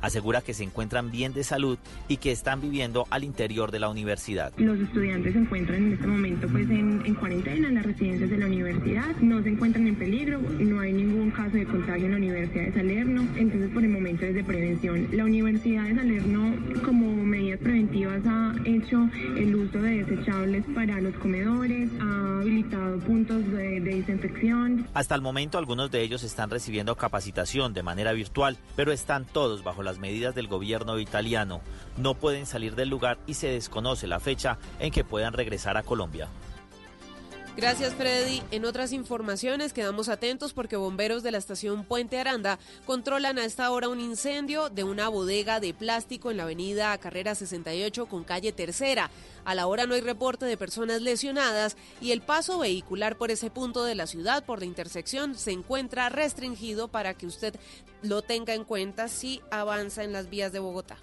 Asegura que se encuentran bien de salud y que están viviendo al interior de la universidad. Los estudiantes se encuentran en este momento pues en, en cuarentena en las residencias de la universidad, no se encuentran en peligro, no hay ningún caso de contagio en la Universidad de Salerno, entonces por el momento es de prevención. La Universidad de Salerno como medidas preventivas ha hecho el uso de desechables para los comedores, ha habilitado puntos de, de desinfección. Hasta el momento algunos de ellos están recibiendo capacitación de manera virtual, pero están todos bajo las medidas del gobierno italiano. No pueden salir del lugar y se desconoce la fecha en que puedan regresar a Colombia. Gracias, Freddy. En otras informaciones, quedamos atentos porque bomberos de la estación Puente Aranda controlan a esta hora un incendio de una bodega de plástico en la avenida Carrera 68 con calle Tercera. A la hora no hay reporte de personas lesionadas y el paso vehicular por ese punto de la ciudad, por la intersección, se encuentra restringido para que usted lo tenga en cuenta si avanza en las vías de Bogotá.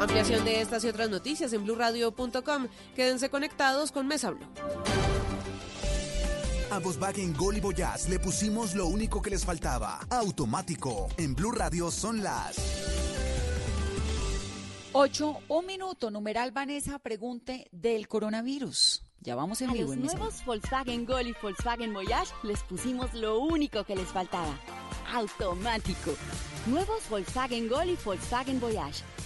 Ampliación de estas y otras noticias en blurradio.com. Quédense conectados con Mesa Blue. A Volkswagen Gol y Voyage le pusimos lo único que les faltaba. Automático. En Blue Radio son las 8, un minuto. Numeral Vanessa, pregunte del coronavirus. Ya vamos en A vivo los en Mesa nuevos Volkswagen Gol y Volkswagen Voyage les pusimos lo único que les faltaba. Automático. Nuevos Volkswagen Gol y Volkswagen Voyage.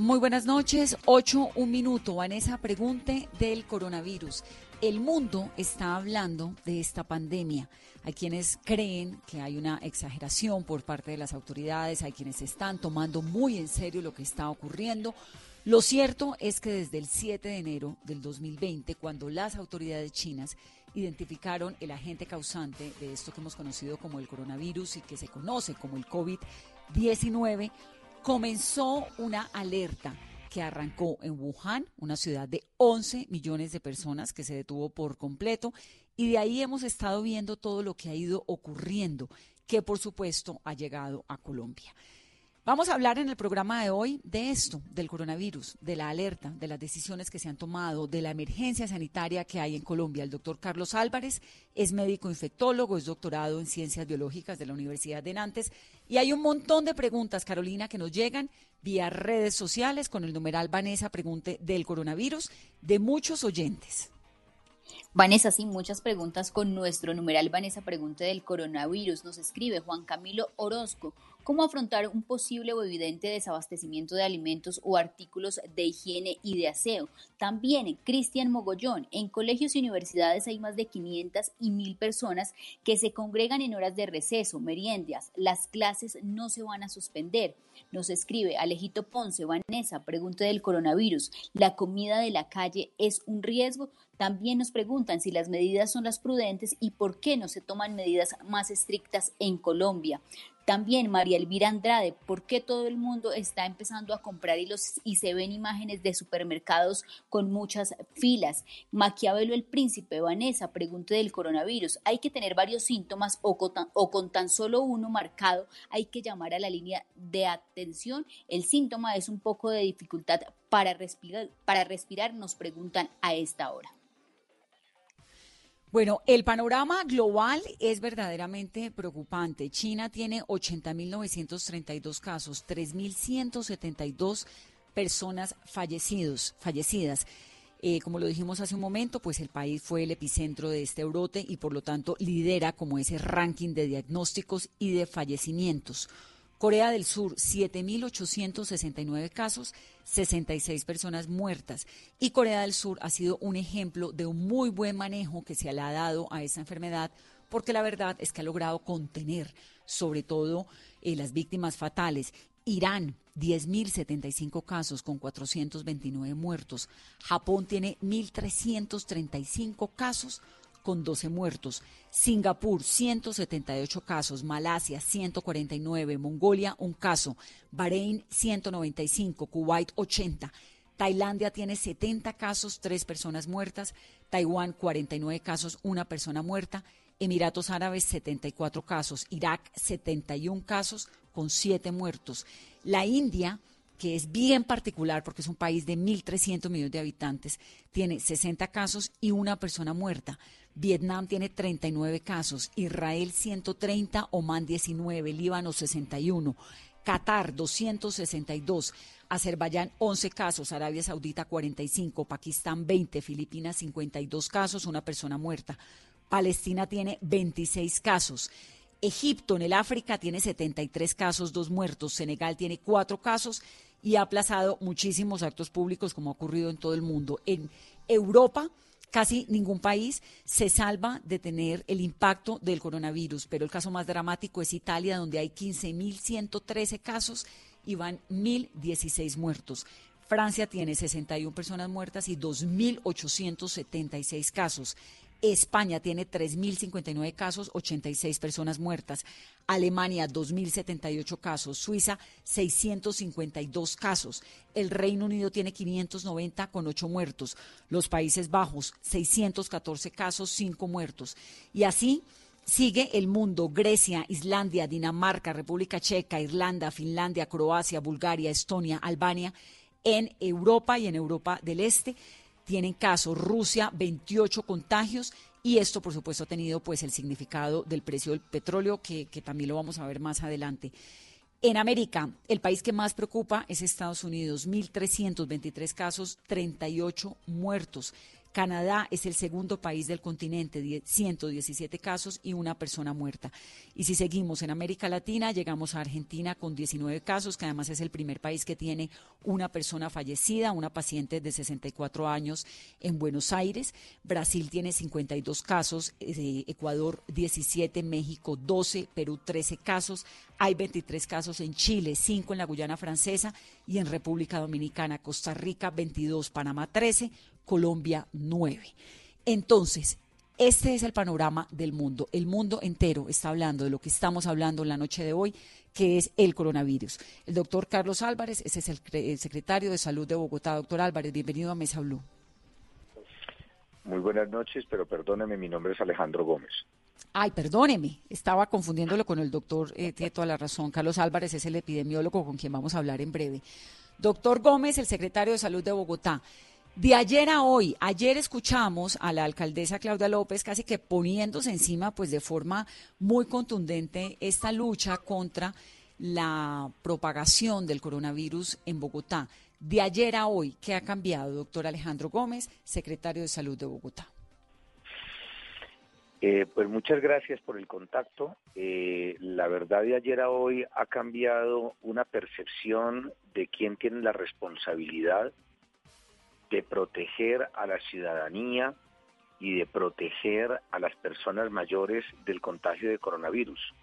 Muy buenas noches. 8, un minuto. Vanessa, pregunte del coronavirus. El mundo está hablando de esta pandemia. Hay quienes creen que hay una exageración por parte de las autoridades, hay quienes están tomando muy en serio lo que está ocurriendo. Lo cierto es que desde el 7 de enero del 2020, cuando las autoridades chinas identificaron el agente causante de esto que hemos conocido como el coronavirus y que se conoce como el COVID-19, comenzó una alerta que arrancó en Wuhan, una ciudad de 11 millones de personas que se detuvo por completo y de ahí hemos estado viendo todo lo que ha ido ocurriendo, que por supuesto ha llegado a Colombia. Vamos a hablar en el programa de hoy de esto, del coronavirus, de la alerta, de las decisiones que se han tomado, de la emergencia sanitaria que hay en Colombia. El doctor Carlos Álvarez es médico infectólogo, es doctorado en ciencias biológicas de la Universidad de Nantes y hay un montón de preguntas, Carolina, que nos llegan vía redes sociales con el numeral Vanessa Pregunte del coronavirus de muchos oyentes. Vanessa, sí, muchas preguntas con nuestro numeral Vanessa Pregunte del coronavirus. Nos escribe Juan Camilo Orozco. ¿Cómo afrontar un posible o evidente desabastecimiento de alimentos o artículos de higiene y de aseo? También Cristian Mogollón. En colegios y universidades hay más de 500 y 1000 personas que se congregan en horas de receso, meriendas. Las clases no se van a suspender. Nos escribe Alejito Ponce, Vanessa, pregunta del coronavirus. ¿La comida de la calle es un riesgo? También nos preguntan si las medidas son las prudentes y por qué no se toman medidas más estrictas en Colombia. También María Elvira Andrade, ¿por qué todo el mundo está empezando a comprar y, los, y se ven imágenes de supermercados con muchas filas? Maquiavelo el Príncipe, Vanessa, pregunta del coronavirus. ¿Hay que tener varios síntomas o con, tan, o con tan solo uno marcado? ¿Hay que llamar a la línea de atención? El síntoma es un poco de dificultad para respirar, para respirar nos preguntan a esta hora. Bueno, el panorama global es verdaderamente preocupante. China tiene 80.932 casos, 3.172 personas fallecidos, fallecidas. Eh, como lo dijimos hace un momento, pues el país fue el epicentro de este brote y por lo tanto lidera como ese ranking de diagnósticos y de fallecimientos. Corea del Sur, 7.869 casos, 66 personas muertas. Y Corea del Sur ha sido un ejemplo de un muy buen manejo que se le ha dado a esa enfermedad, porque la verdad es que ha logrado contener sobre todo eh, las víctimas fatales. Irán, 10.075 casos con 429 muertos. Japón tiene 1.335 casos con 12 muertos. Singapur, 178 casos. Malasia, 149. Mongolia, un caso. Bahrein, 195. Kuwait, 80. Tailandia tiene 70 casos, 3 personas muertas. Taiwán, 49 casos, una persona muerta. Emiratos Árabes, 74 casos. Irak, 71 casos, con 7 muertos. La India, que es bien particular porque es un país de 1.300 millones de habitantes, tiene 60 casos y una persona muerta. Vietnam tiene 39 casos, Israel 130, Omán 19, Líbano 61, Qatar 262, Azerbaiyán 11 casos, Arabia Saudita 45, Pakistán 20, Filipinas 52 casos, una persona muerta. Palestina tiene 26 casos. Egipto en el África tiene 73 casos, dos muertos. Senegal tiene cuatro casos y ha aplazado muchísimos actos públicos como ha ocurrido en todo el mundo. En Europa, casi ningún país se salva de tener el impacto del coronavirus, pero el caso más dramático es Italia, donde hay 15.113 casos y van 1.016 muertos. Francia tiene 61 personas muertas y 2.876 casos. España tiene 3.059 casos, 86 personas muertas. Alemania, 2.078 casos. Suiza, 652 casos. El Reino Unido tiene 590 con 8 muertos. Los Países Bajos, 614 casos, 5 muertos. Y así sigue el mundo. Grecia, Islandia, Dinamarca, República Checa, Irlanda, Finlandia, Croacia, Bulgaria, Estonia, Albania, en Europa y en Europa del Este tienen casos. Rusia, 28 contagios. Y esto, por supuesto, ha tenido pues el significado del precio del petróleo, que, que también lo vamos a ver más adelante. En América, el país que más preocupa es Estados Unidos, 1.323 casos, 38 muertos. Canadá es el segundo país del continente, 117 casos y una persona muerta. Y si seguimos en América Latina, llegamos a Argentina con 19 casos, que además es el primer país que tiene una persona fallecida, una paciente de 64 años en Buenos Aires. Brasil tiene 52 casos, eh, Ecuador 17, México 12, Perú 13 casos. Hay 23 casos en Chile, 5 en la Guyana Francesa y en República Dominicana, Costa Rica 22, Panamá 13, Colombia 9. Entonces, este es el panorama del mundo. El mundo entero está hablando de lo que estamos hablando en la noche de hoy, que es el coronavirus. El doctor Carlos Álvarez, ese es el, secretario de Salud de Bogotá. Doctor Álvarez, bienvenido a Mesa Blue. Muy buenas noches, pero perdóneme, mi nombre es Alejandro Gómez. Ay, perdóneme, estaba confundiéndolo con el doctor, eh, tiene toda la razón. Carlos Álvarez es el epidemiólogo con quien vamos a hablar en breve. Doctor Gómez, el secretario de Salud de Bogotá. De ayer a hoy, ayer escuchamos a la alcaldesa Claudia López casi que poniéndose encima, pues de forma muy contundente, esta lucha contra la propagación del coronavirus en Bogotá. De ayer a hoy, ¿qué ha cambiado, doctor Alejandro Gómez, secretario de Salud de Bogotá? Eh, pues muchas gracias por el contacto. Eh, la verdad de ayer a hoy ha cambiado una percepción de quién tiene la responsabilidad de proteger a la ciudadanía y de proteger a las personas mayores del contagio de coronavirus.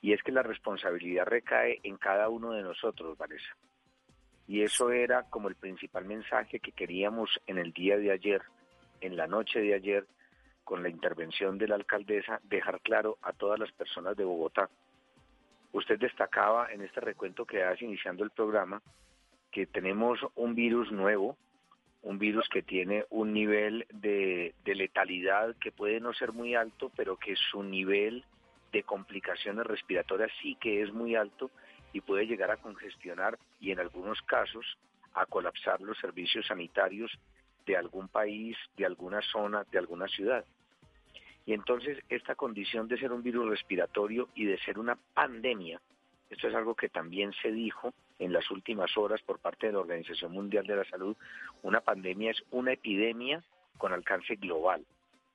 Y es que la responsabilidad recae en cada uno de nosotros, Vanessa. Y eso era como el principal mensaje que queríamos en el día de ayer, en la noche de ayer, con la intervención de la alcaldesa, dejar claro a todas las personas de Bogotá. Usted destacaba en este recuento que hace iniciando el programa que tenemos un virus nuevo, un virus que tiene un nivel de, letalidad que puede no ser muy alto, pero que su nivel de complicaciones respiratorias sí que es muy alto y puede llegar a congestionar y en algunos casos a colapsar los servicios sanitarios de algún país, de alguna zona, de alguna ciudad. Y entonces esta condición de ser un virus respiratorio y de ser una pandemia, esto es algo que también se dijo en las últimas horas por parte de la Organización Mundial de la Salud, una pandemia es una epidemia con alcance global.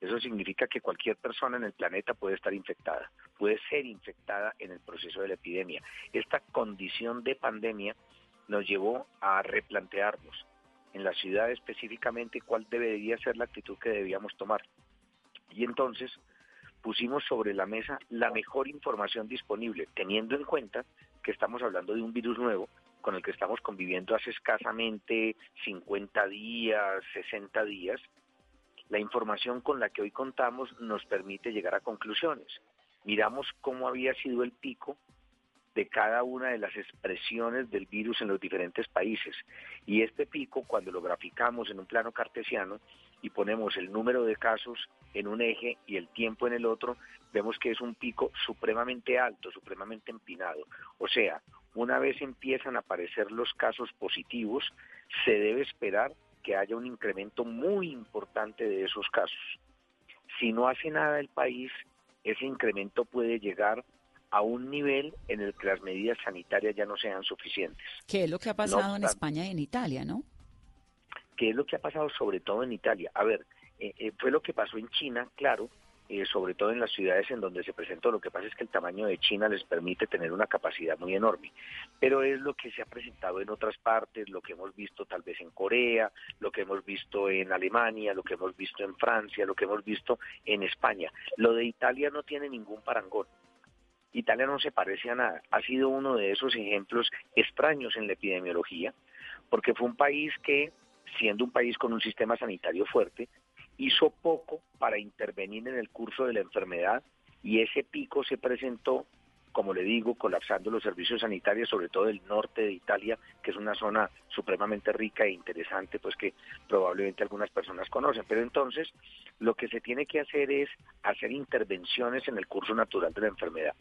Eso significa que cualquier persona en el planeta puede estar infectada, puede ser infectada en el proceso de la epidemia. Esta condición de pandemia nos llevó a replantearnos en la ciudad específicamente cuál debería ser la actitud que debíamos tomar. Y entonces pusimos sobre la mesa la mejor información disponible, teniendo en cuenta que estamos hablando de un virus nuevo con el que estamos conviviendo hace escasamente 50 días, 60 días, La información con la que hoy contamos nos permite llegar a conclusiones. Miramos cómo había sido el pico de cada una de las expresiones del virus en los diferentes países. Y este pico, cuando lo graficamos en un plano cartesiano y ponemos el número de casos en un eje y el tiempo en el otro, vemos que es un pico supremamente alto, supremamente empinado. O sea, una vez empiezan a aparecer los casos positivos, se debe esperar que haya un incremento muy importante de esos casos. Si no hace nada el país, ese incremento puede llegar a un nivel en el que las medidas sanitarias ya no sean suficientes. ¿Qué es lo que ha pasado en España y en Italia, no? ¿Qué es lo que ha pasado sobre todo en Italia? A ver, eh, eh, fue lo que pasó en China, claro, eh, sobre todo en las ciudades en donde se presentó. Lo que pasa es que el tamaño de China les permite tener una capacidad muy enorme, pero es lo que se ha presentado en otras partes, lo que hemos visto tal vez en Corea, lo que hemos visto en Alemania, lo que hemos visto en Francia, lo que hemos visto en España. Lo de Italia no tiene ningún parangón. Italia no se parece a nada. Ha sido uno de esos ejemplos extraños en la epidemiología, porque fue un país que, siendo un país con un sistema sanitario fuerte, hizo poco para intervenir en el curso de la enfermedad y ese pico se presentó, como le digo, colapsando los servicios sanitarios, sobre todo el norte de Italia, que es una zona supremamente rica e interesante, pues que probablemente algunas personas conocen. Pero entonces, lo que se tiene que hacer es hacer intervenciones en el curso natural de la enfermedad.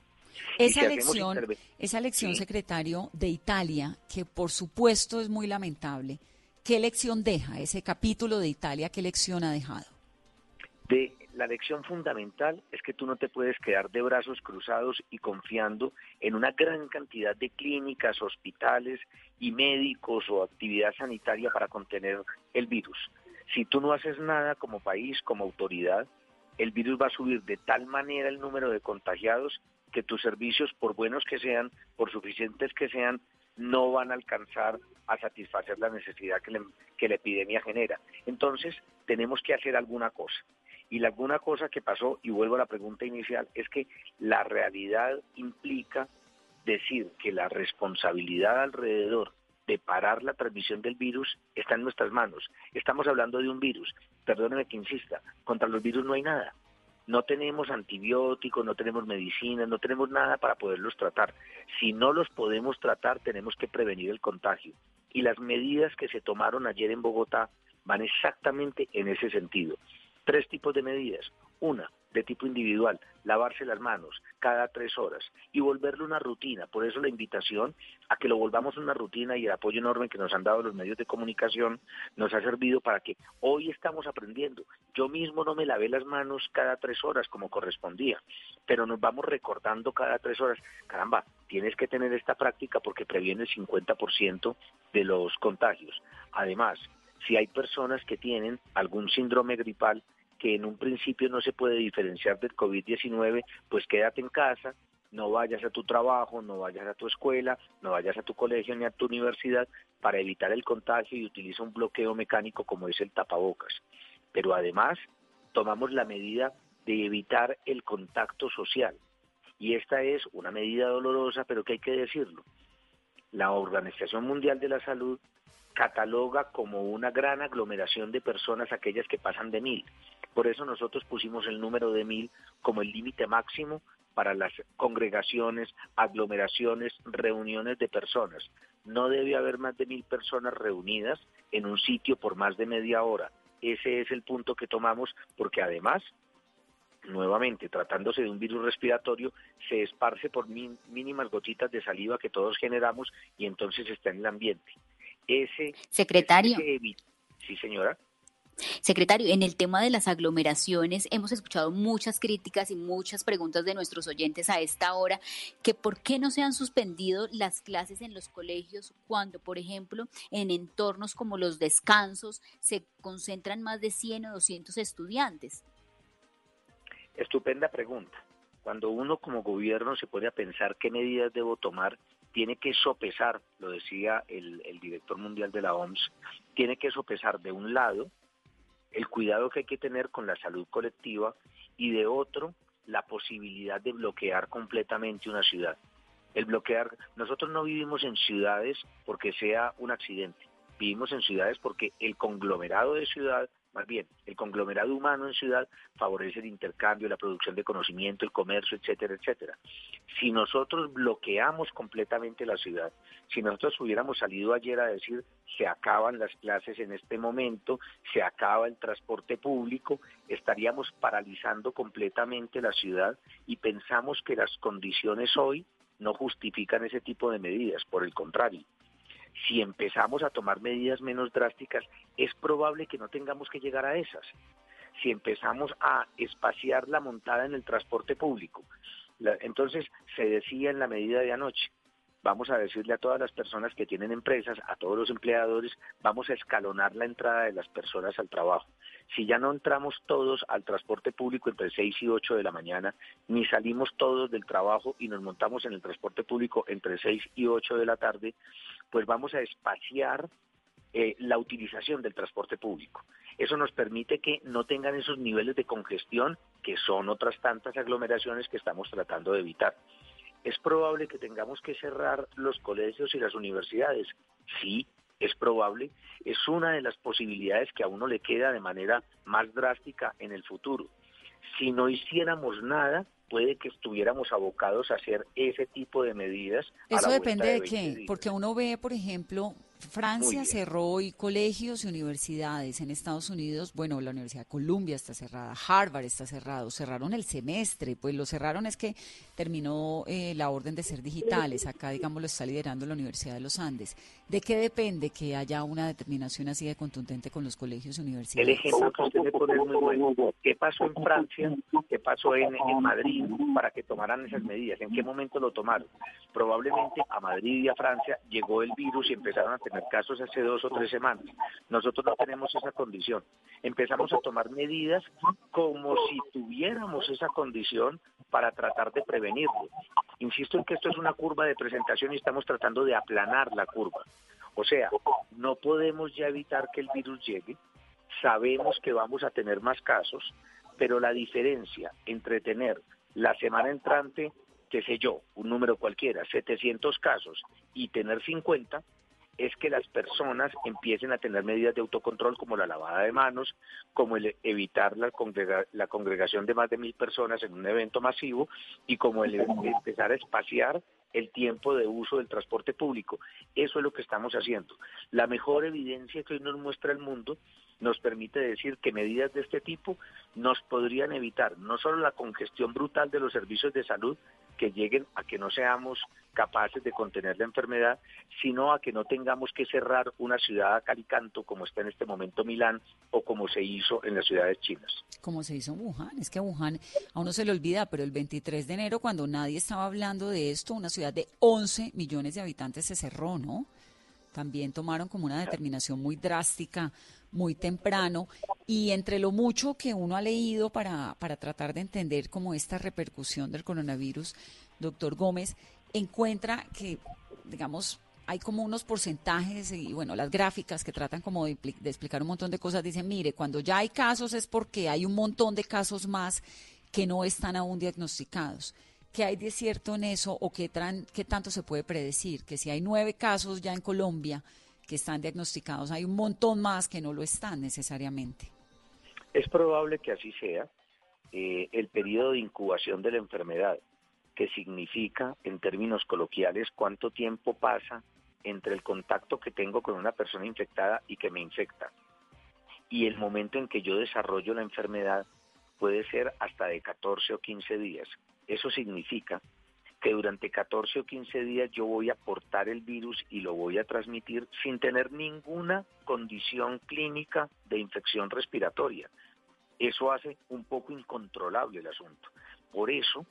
Esa elección, esa elección, secretario, de Italia, que por supuesto es muy lamentable, ¿Qué lección deja ese capítulo de Italia? ¿Qué lección ha dejado? De, la lección fundamental es que tú no te puedes quedar de brazos cruzados y confiando en una gran cantidad de clínicas, hospitales y médicos o actividad sanitaria para contener el virus. Si tú no haces nada como país, como autoridad, el virus va a subir de tal manera el número de contagiados que tus servicios, por buenos que sean, por suficientes que sean, no van a alcanzar a satisfacer la necesidad que, que la epidemia genera. Entonces, tenemos que hacer alguna cosa. Y la alguna cosa que pasó, y vuelvo a la pregunta inicial, es que la realidad implica decir que la responsabilidad alrededor de parar la transmisión del virus está en nuestras manos. Estamos hablando de un virus, perdóneme que insista, contra los virus no hay nada no tenemos antibióticos, no tenemos medicinas, no tenemos nada para poderlos tratar. Si no los podemos tratar, tenemos que prevenir el contagio. Y las medidas que se tomaron ayer en Bogotá van exactamente en ese sentido. Tres tipos de medidas. Una, de tipo individual, lavarse las manos cada tres horas y volverlo una rutina. Por eso la invitación a que lo volvamos una rutina y el apoyo enorme que nos han dado los medios de comunicación nos ha servido para que hoy estamos aprendiendo. Yo mismo no me lavé las manos cada tres horas como correspondía, pero nos vamos recordando cada tres horas. Caramba, tienes que tener esta práctica porque previene el 50% de los contagios. Además, si hay personas que tienen algún síndrome gripal, que en un principio no se puede diferenciar del COVID-19, pues quédate en casa, no vayas a tu trabajo, no vayas a tu escuela, no vayas a tu colegio ni a tu universidad para evitar el contagio y utiliza un bloqueo mecánico como es el tapabocas. Pero además tomamos la medida de evitar el contacto social. Y esta es una medida dolorosa, pero que hay que decirlo. La Organización Mundial de la Salud cataloga como una gran aglomeración de personas aquellas que pasan de mil. Por eso nosotros pusimos el número de mil como el límite máximo para las congregaciones, aglomeraciones, reuniones de personas. No debe haber más de mil personas reunidas en un sitio por más de media hora. Ese es el punto que tomamos porque además nuevamente, tratándose de un virus respiratorio, se esparce por mínimas gotitas de saliva que todos generamos y entonces está en el ambiente ese secretario. sí, señora. Secretario, en el tema de las aglomeraciones hemos escuchado muchas críticas y muchas preguntas de nuestros oyentes a esta hora, que por qué no se han suspendido las clases en los colegios cuando, por ejemplo, en entornos como los descansos se concentran más de 100 o 200 estudiantes. Estupenda pregunta. Cuando uno como gobierno se pone a pensar qué medidas debo tomar, tiene que sopesar, lo decía el, director mundial de la OMS, tiene que sopesar de un lado el cuidado que hay que tener con la salud colectiva y de otro la posibilidad de bloquear completamente una ciudad. El bloquear, nosotros no vivimos en ciudades porque sea un accidente, vivimos en ciudades porque el conglomerado de ciudad más bien, el conglomerado humano en ciudad favorece el intercambio, la producción de conocimiento, el comercio, etcétera, etcétera. Si nosotros bloqueamos completamente la ciudad, si nosotros hubiéramos salido ayer a decir se acaban las clases en este momento, se acaba el transporte público, estaríamos paralizando completamente la ciudad y pensamos que las condiciones hoy no justifican ese tipo de medidas, por el contrario si empezamos a tomar medidas menos drásticas, es probable que no tengamos que llegar a esas. Si empezamos a espaciar la montada en el transporte público, entonces se decía en la medida de anoche, vamos a decirle a todas las personas que tienen empresas, a todos los empleadores, vamos a escalonar la entrada de las personas al trabajo. Si ya no entramos todos al transporte público entre 6 y 8 de la mañana, ni salimos todos del trabajo y nos montamos en el transporte público entre 6 y 8 de la tarde, pues vamos a espaciar eh, la utilización del transporte público. Eso nos permite que no tengan esos niveles de congestión que son otras tantas aglomeraciones que estamos tratando de evitar. ¿Es probable que tengamos que cerrar los colegios y las universidades? Sí, es probable. Es una de las posibilidades que a uno le queda de manera más drástica en el futuro. Si no hiciéramos nada, puede que estuviéramos abocados a hacer ese tipo de medidas. Eso depende de, qué, porque uno ve, por ejemplo, Francia cerró hoy colegios y universidades. En Estados Unidos, bueno, la Universidad de Columbia está cerrada, Harvard está cerrado, cerraron el semestre, pues lo cerraron es que terminó eh, la orden de ser digitales. Acá, digamos, lo está liderando la Universidad de los Andes. ¿De qué depende que haya una determinación así de contundente con los colegios y universidades? El ejemplo que usted le pone es muy bueno. ¿Qué pasó en Francia? ¿Qué pasó en, en Madrid para que tomaran esas medidas? ¿En qué momento lo tomaron? Probablemente a Madrid y a Francia llegó el virus y empezaron a tener casos hace dos o tres semanas. Nosotros no tenemos esa condición. Empezamos a tomar medidas como si tuviéramos esa condición para tratar de prevenirlo. Insisto en que esto es una curva de presentación y estamos tratando de aplanar la curva. O sea, no podemos ya evitar que el virus llegue, sabemos que vamos a tener más casos, pero la diferencia entre tener la semana entrante, qué sé yo, un número cualquiera, 700 casos y tener 50, es que las personas empiecen a tener medidas de autocontrol como la lavada de manos, como el evitar la, la congregación de más de mil personas en un evento masivo y como el empezar a espaciar el tiempo de uso del transporte público. Eso es lo que estamos haciendo. La mejor evidencia que hoy nos muestra el mundo nos permite decir que medidas de este tipo nos podrían evitar no solo la congestión brutal de los servicios de salud, que lleguen a que no seamos capaces de contener la enfermedad, sino a que no tengamos que cerrar una ciudad a calicanto como está en este momento Milán o como se hizo en las ciudades chinas. Como se hizo en Wuhan, es que Wuhan a uno se le olvida, pero el 23 de enero cuando nadie estaba hablando de esto, una ciudad de 11 millones de habitantes se cerró, ¿no? También tomaron como una determinación muy drástica muy temprano y entre lo mucho que uno ha leído para, para tratar de entender como esta repercusión del coronavirus, doctor Gómez, encuentra que, digamos, hay como unos porcentajes y bueno, las gráficas que tratan como de, explicar un montón de cosas dicen, mire, cuando ya hay casos es porque hay un montón de casos más que no están aún diagnosticados. ¿Qué hay de cierto en eso o qué, qué tanto se puede predecir? Que si hay nueve casos ya en Colombia, que están diagnosticados, hay un montón más que no lo están necesariamente. Es probable que así sea. Eh, el periodo de incubación de la enfermedad, que significa, en términos coloquiales, cuánto tiempo pasa entre el contacto que tengo con una persona infectada y que me infecta, y el momento en que yo desarrollo la enfermedad, puede ser hasta de 14 o 15 días. Eso significa que durante 14 o 15 días yo voy a portar el virus y lo voy a transmitir sin tener ninguna condición clínica de infección respiratoria. Eso hace un poco incontrolable el asunto. Por eso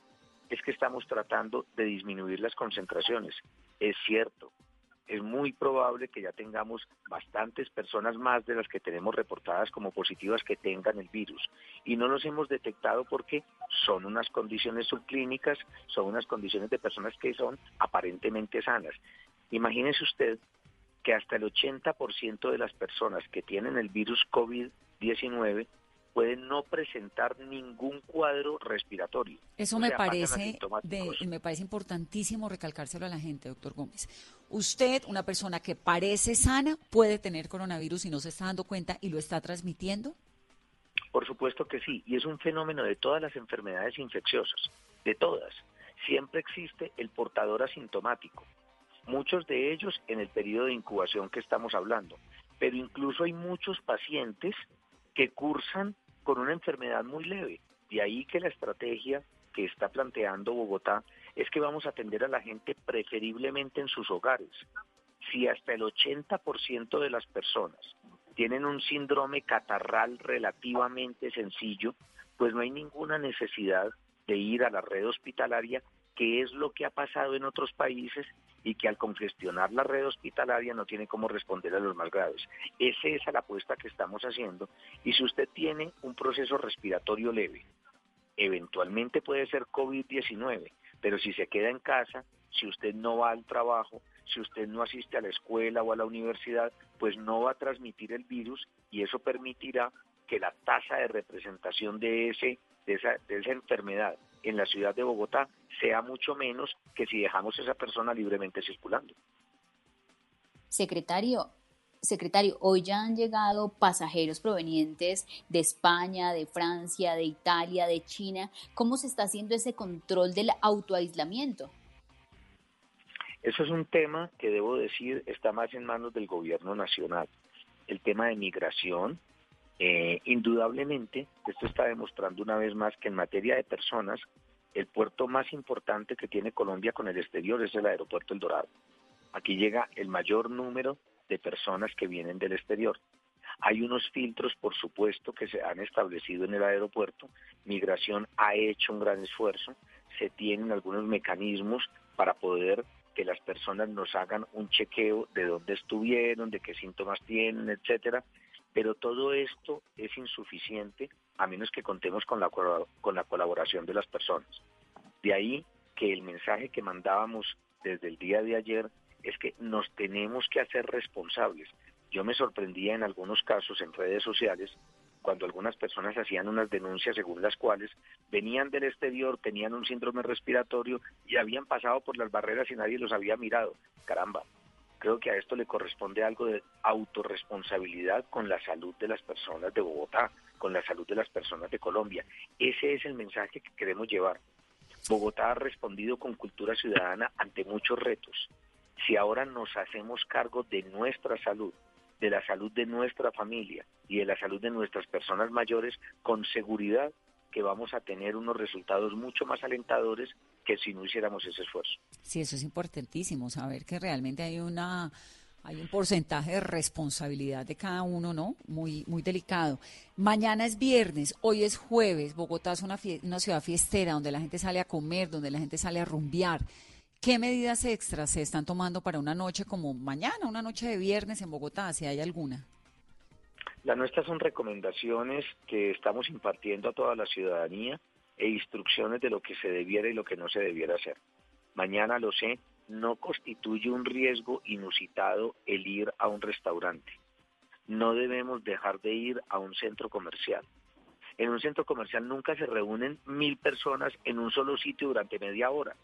es que estamos tratando de disminuir las concentraciones. Es cierto, es muy probable que ya tengamos bastantes personas más de las que tenemos reportadas como positivas que tengan el virus. Y no los hemos detectado porque son unas condiciones subclínicas, son unas condiciones de personas que son aparentemente sanas. Imagínese usted que hasta el 80% de las personas que tienen el virus COVID-19 pueden no presentar ningún cuadro respiratorio. Eso me parece me parece importantísimo recalcárselo a la gente, doctor Gómez. Usted, una persona que parece sana, puede tener coronavirus y no se está dando cuenta y lo está transmitiendo. Por supuesto que sí, y es un fenómeno de todas las enfermedades infecciosas, de todas. Siempre existe el portador asintomático, muchos de ellos en el periodo de incubación que estamos hablando, pero incluso hay muchos pacientes que cursan con una enfermedad muy leve. De ahí que la estrategia que está planteando Bogotá es que vamos a atender a la gente preferiblemente en sus hogares. Si hasta el 80% de las personas tienen un síndrome catarral relativamente sencillo, pues no hay ninguna necesidad de ir a la red hospitalaria, que es lo que ha pasado en otros países y que al congestionar la red hospitalaria no tiene cómo responder a los más graves. Esa es la apuesta que estamos haciendo y si usted tiene un proceso respiratorio leve, eventualmente puede ser COVID-19, pero si se queda en casa, si usted no va al trabajo, si usted no asiste a la escuela o a la universidad, pues no va a transmitir el virus y eso permitirá que la tasa de representación de, ese, de, esa, de esa enfermedad en la ciudad de Bogotá sea mucho menos que si dejamos a esa persona libremente circulando. Secretario, secretario, hoy ya han llegado pasajeros provenientes de España, de Francia, de Italia, de China. ¿Cómo se está haciendo ese control del autoaislamiento? Eso es un tema que debo decir está más en manos del gobierno nacional. El tema de migración, eh, indudablemente, esto está demostrando una vez más que en materia de personas, el puerto más importante que tiene Colombia con el exterior es el aeropuerto El Dorado. Aquí llega el mayor número de personas que vienen del exterior. Hay unos filtros, por supuesto, que se han establecido en el aeropuerto. Migración ha hecho un gran esfuerzo. Se tienen algunos mecanismos para poder que las personas nos hagan un chequeo de dónde estuvieron, de qué síntomas tienen, etcétera. Pero todo esto es insuficiente a menos que contemos con la, con la colaboración de las personas. De ahí que el mensaje que mandábamos desde el día de ayer es que nos tenemos que hacer responsables. Yo me sorprendía en algunos casos en redes sociales cuando algunas personas hacían unas denuncias según las cuales venían del exterior, tenían un síndrome respiratorio y habían pasado por las barreras y nadie los había mirado. Caramba, creo que a esto le corresponde algo de autorresponsabilidad con la salud de las personas de Bogotá, con la salud de las personas de Colombia. Ese es el mensaje que queremos llevar. Bogotá ha respondido con cultura ciudadana ante muchos retos. Si ahora nos hacemos cargo de nuestra salud, de la salud de nuestra familia y de la salud de nuestras personas mayores, con seguridad que vamos a tener unos resultados mucho más alentadores que si no hiciéramos ese esfuerzo. Sí, eso es importantísimo, saber que realmente hay una hay un porcentaje de responsabilidad de cada uno, ¿no? Muy muy delicado. Mañana es viernes, hoy es jueves, Bogotá es una, una ciudad fiestera donde la gente sale a comer, donde la gente sale a rumbear. ¿Qué medidas extras se están tomando para una noche como mañana, una noche de viernes en Bogotá, si hay alguna? Las nuestras son recomendaciones que estamos impartiendo a toda la ciudadanía e instrucciones de lo que se debiera y lo que no se debiera hacer. Mañana lo sé, no constituye un riesgo inusitado el ir a un restaurante. No debemos dejar de ir a un centro comercial. En un centro comercial nunca se reúnen mil personas en un solo sitio durante media hora.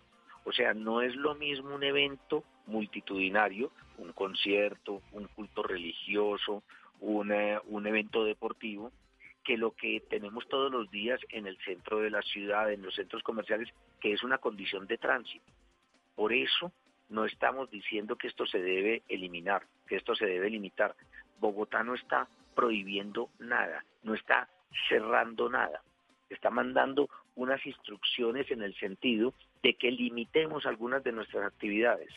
O sea, no es lo mismo un evento multitudinario, un concierto, un culto religioso, un evento deportivo, que lo que tenemos todos los días en el centro de la ciudad, en los centros comerciales, que es una condición de tránsito. Por eso no estamos diciendo que esto se debe eliminar, que esto se debe limitar. Bogotá no está prohibiendo nada, no está cerrando nada, está mandando unas instrucciones en el sentido de que limitemos algunas de nuestras actividades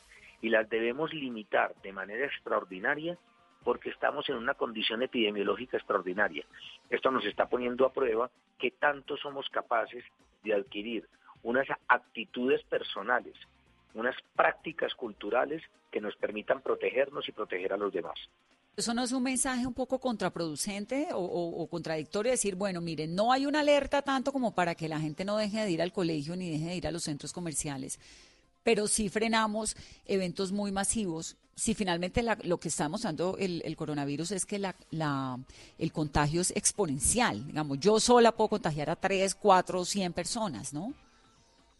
y las debemos limitar de manera extraordinaria porque estamos en una condición epidemiológica extraordinaria. Esto nos está poniendo a prueba que tanto somos capaces de adquirir unas actitudes personales, unas prácticas culturales que nos permitan protegernos y proteger a los demás. ¿Eso no es un mensaje un poco contraproducente o, contradictorio? Decir, bueno, miren, no hay una alerta tanto como para que la gente no deje de ir al colegio ni deje de ir a los centros comerciales, pero sí frenamos eventos muy masivos. Si finalmente lo que está demostrando el, coronavirus es que la, el contagio es exponencial, digamos, yo sola puedo contagiar a 3, 4, 100 personas, ¿no?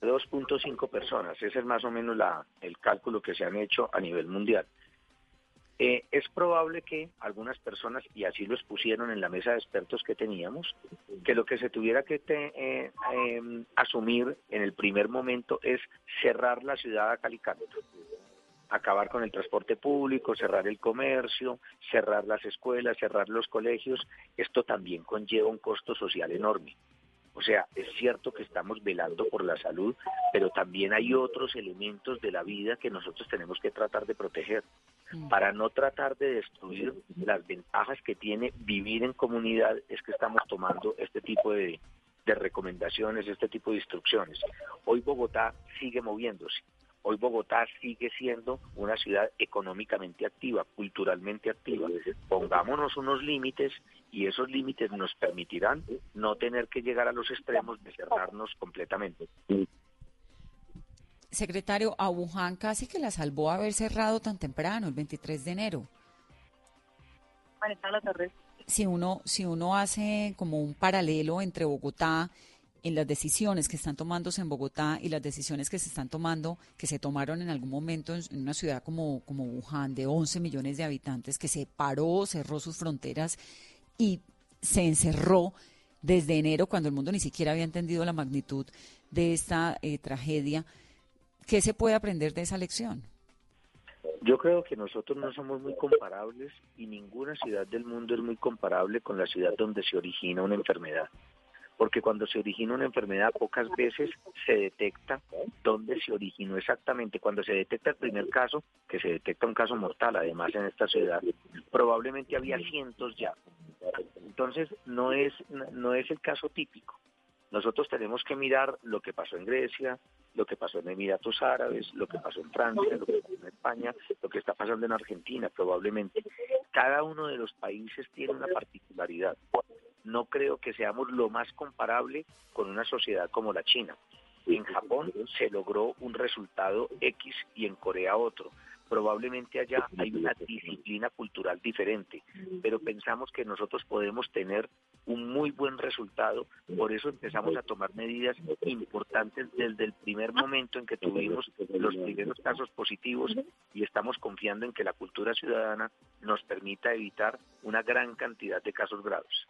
2.5 personas, ese es más o menos la, el cálculo que se han hecho a nivel mundial. Eh, es probable que algunas personas, y así lo expusieron en la mesa de expertos que teníamos, que lo que se tuviera que eh, em, asumir en el primer momento es cerrar la ciudad a Calicanto, acabar con el transporte público, cerrar el comercio, cerrar las escuelas, cerrar los colegios. Esto también conlleva un costo social enorme. O sea, es cierto que estamos velando por la salud, pero también hay otros elementos de la vida que nosotros tenemos que tratar de proteger mm. para no tratar de destruir las ventajas que tiene vivir en comunidad, es que estamos tomando este tipo de, de recomendaciones, este tipo de instrucciones. Hoy Bogotá sigue moviéndose. Hoy Bogotá sigue siendo una ciudad económicamente activa, culturalmente activa. Pongámonos unos límites y esos límites nos permitirán no tener que llegar a los extremos de cerrarnos completamente. Secretario, a Wuhan casi que la salvó haber cerrado tan temprano, el 23 de enero. Si uno, si uno hace como un paralelo entre Bogotá en las decisiones que están tomándose en Bogotá y las decisiones que se están tomando, que se tomaron en algún momento en, una ciudad como, como Wuhan, de 11 millones de habitantes, que se paró, cerró sus fronteras y se encerró desde enero, cuando el mundo ni siquiera había entendido la magnitud de esta eh, tragedia. ¿Qué se puede aprender de esa lección? Yo creo que nosotros no somos muy comparables y ninguna ciudad del mundo es muy comparable con la ciudad donde se origina una enfermedad porque cuando se origina una enfermedad pocas veces se detecta dónde se originó exactamente. Cuando se detecta el primer caso, que se detecta un caso mortal además en esta ciudad, probablemente había cientos ya. Entonces no es, no es el caso típico. Nosotros tenemos que mirar lo que pasó en Grecia, lo que pasó en Emiratos Árabes, lo que pasó en Francia, lo que pasó en España, lo que está pasando en Argentina probablemente. Cada uno de los países tiene una particularidad no creo que seamos lo más comparable con una sociedad como la China. En Japón se logró un resultado X y en Corea otro. Probablemente allá hay una disciplina cultural diferente, pero pensamos que nosotros podemos tener un muy buen resultado, por eso empezamos a tomar medidas importantes desde el primer momento en que tuvimos los primeros casos positivos y estamos confiando en que la cultura ciudadana nos permita evitar una gran cantidad de casos graves.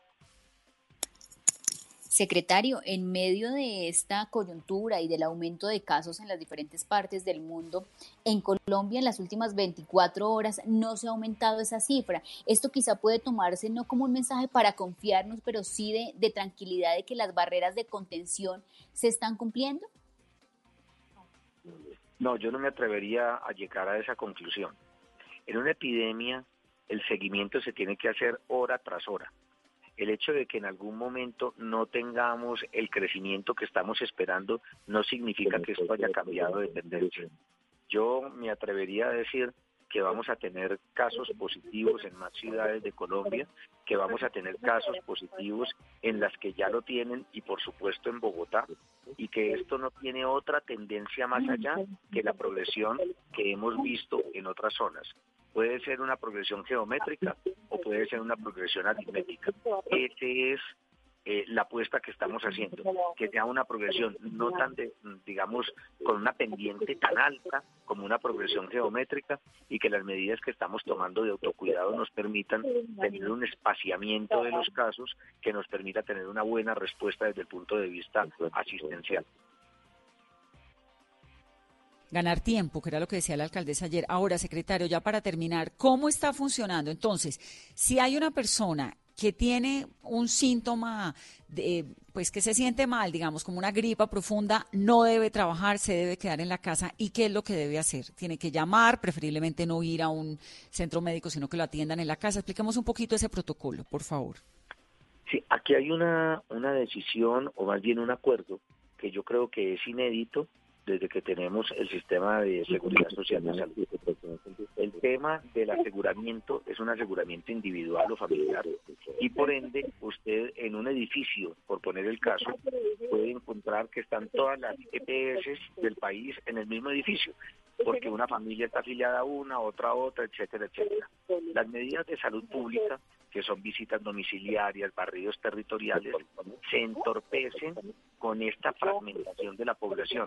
Secretario, en medio de esta coyuntura y del aumento de casos en las diferentes partes del mundo, en Colombia en las últimas 24 horas no se ha aumentado esa cifra. Esto quizá puede tomarse no como un mensaje para confiarnos, pero sí de, de tranquilidad de que las barreras de contención se están cumpliendo. No, yo no me atrevería a llegar a esa conclusión. En una epidemia, el seguimiento se tiene que hacer hora tras hora el hecho de que en algún momento no tengamos el crecimiento que estamos esperando no significa que esto haya cambiado de tendencia. Yo me atrevería a decir que vamos a tener casos positivos en más ciudades de Colombia, que vamos a tener casos positivos en las que ya lo tienen y por supuesto en Bogotá, y que esto no tiene otra tendencia más allá que la progresión que hemos visto en otras zonas. Puede ser una progresión geométrica o puede ser una progresión aritmética. Esa es. Eh, la apuesta que estamos haciendo, que sea una progresión no tan, de, digamos, con una pendiente tan alta como una progresión geométrica y que las medidas que estamos tomando de autocuidado nos permitan tener un espaciamiento de los casos que nos permita tener una buena respuesta desde el punto de vista asistencial ganar tiempo, que era lo que decía la alcaldesa ayer. Ahora, secretario, ya para terminar, ¿cómo está funcionando? Entonces, si hay una persona que tiene un síntoma, de, pues que se siente mal, digamos, como una gripa profunda, no debe trabajar, se debe quedar en la casa. ¿Y qué es lo que debe hacer? Tiene que llamar, preferiblemente no ir a un centro médico, sino que lo atiendan en la casa. Expliquemos un poquito ese protocolo, por favor. Sí, aquí hay una, una decisión, o más bien un acuerdo, que yo creo que es inédito desde que tenemos el sistema de seguridad social de salud. El tema del aseguramiento es un aseguramiento individual o familiar y por ende usted en un edificio, por poner el caso, puede encontrar que están todas las EPS del país en el mismo edificio porque una familia está afiliada a una, otra a otra, etcétera, etcétera. Las medidas de salud pública, que son visitas domiciliarias, barridos territoriales, se entorpecen con esta fragmentación de la población.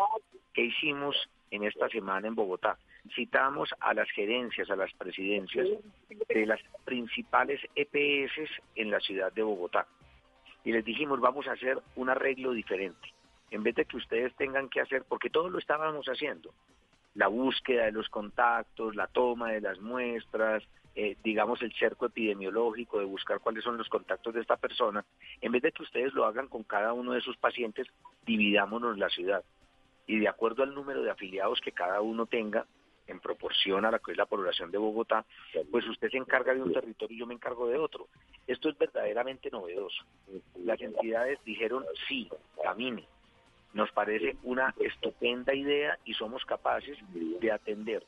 ¿Qué hicimos en esta semana en Bogotá. Citamos a las gerencias, a las presidencias de las principales EPS en la ciudad de Bogotá. Y les dijimos, vamos a hacer un arreglo diferente. En vez de que ustedes tengan que hacer, porque todo lo estábamos haciendo, la búsqueda de los contactos, la toma de las muestras, eh, digamos, el cerco epidemiológico, de buscar cuáles son los contactos de esta persona, en vez de que ustedes lo hagan con cada uno de sus pacientes, dividámonos la ciudad. Y de acuerdo al número de afiliados que cada uno tenga, en proporción a la que es la población de Bogotá, pues usted se encarga de un territorio y yo me encargo de otro. Esto es verdaderamente novedoso. Las entidades dijeron sí, camine. Nos parece una estupenda idea y somos capaces de atender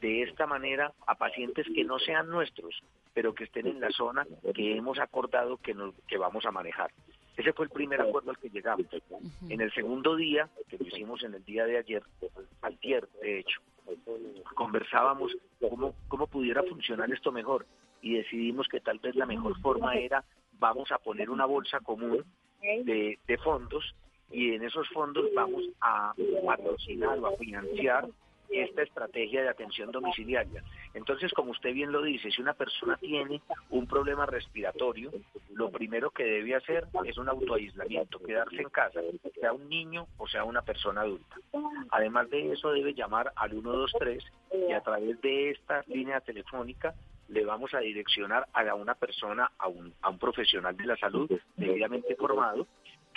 de esta manera a pacientes que no sean nuestros, pero que estén en la zona que hemos acordado que, nos, que vamos a manejar. Ese fue el primer acuerdo al que llegamos. En el segundo día, que lo hicimos en el día de ayer, ayer de hecho, conversábamos cómo, cómo pudiera funcionar esto mejor y decidimos que tal vez la mejor forma era vamos a poner una bolsa común de, de fondos y en esos fondos vamos a patrocinar o a financiar esta estrategia de atención domiciliaria. Entonces, como usted bien lo dice, si una persona tiene un problema respiratorio, lo primero que debe hacer es un autoaislamiento, quedarse en casa, sea un niño o sea una persona adulta. Además de eso, debe llamar al 123 y a través de esta línea telefónica le vamos a direccionar a una persona, a un, a un profesional de la salud debidamente formado,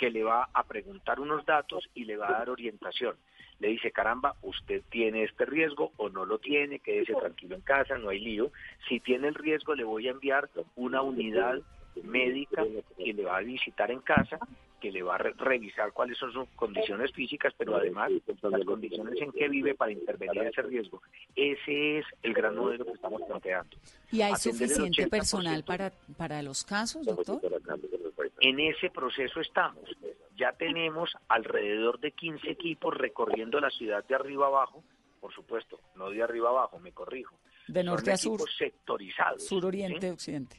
que le va a preguntar unos datos y le va a dar orientación le dice, caramba, usted tiene este riesgo o no lo tiene, quédese tranquilo en casa, no hay lío. Si tiene el riesgo, le voy a enviar una unidad médica que le va a visitar en casa, que le va a revisar cuáles son sus condiciones físicas, pero además las condiciones en que vive para intervenir ese riesgo. Ese es el gran modelo que estamos planteando. ¿Y hay suficiente personal para, para los casos, doctor? En ese proceso estamos ya tenemos alrededor de 15 equipos recorriendo la ciudad de arriba abajo, por supuesto, no de arriba abajo, me corrijo. De norte a sur. sectorizados. Sur, oriente, occidente.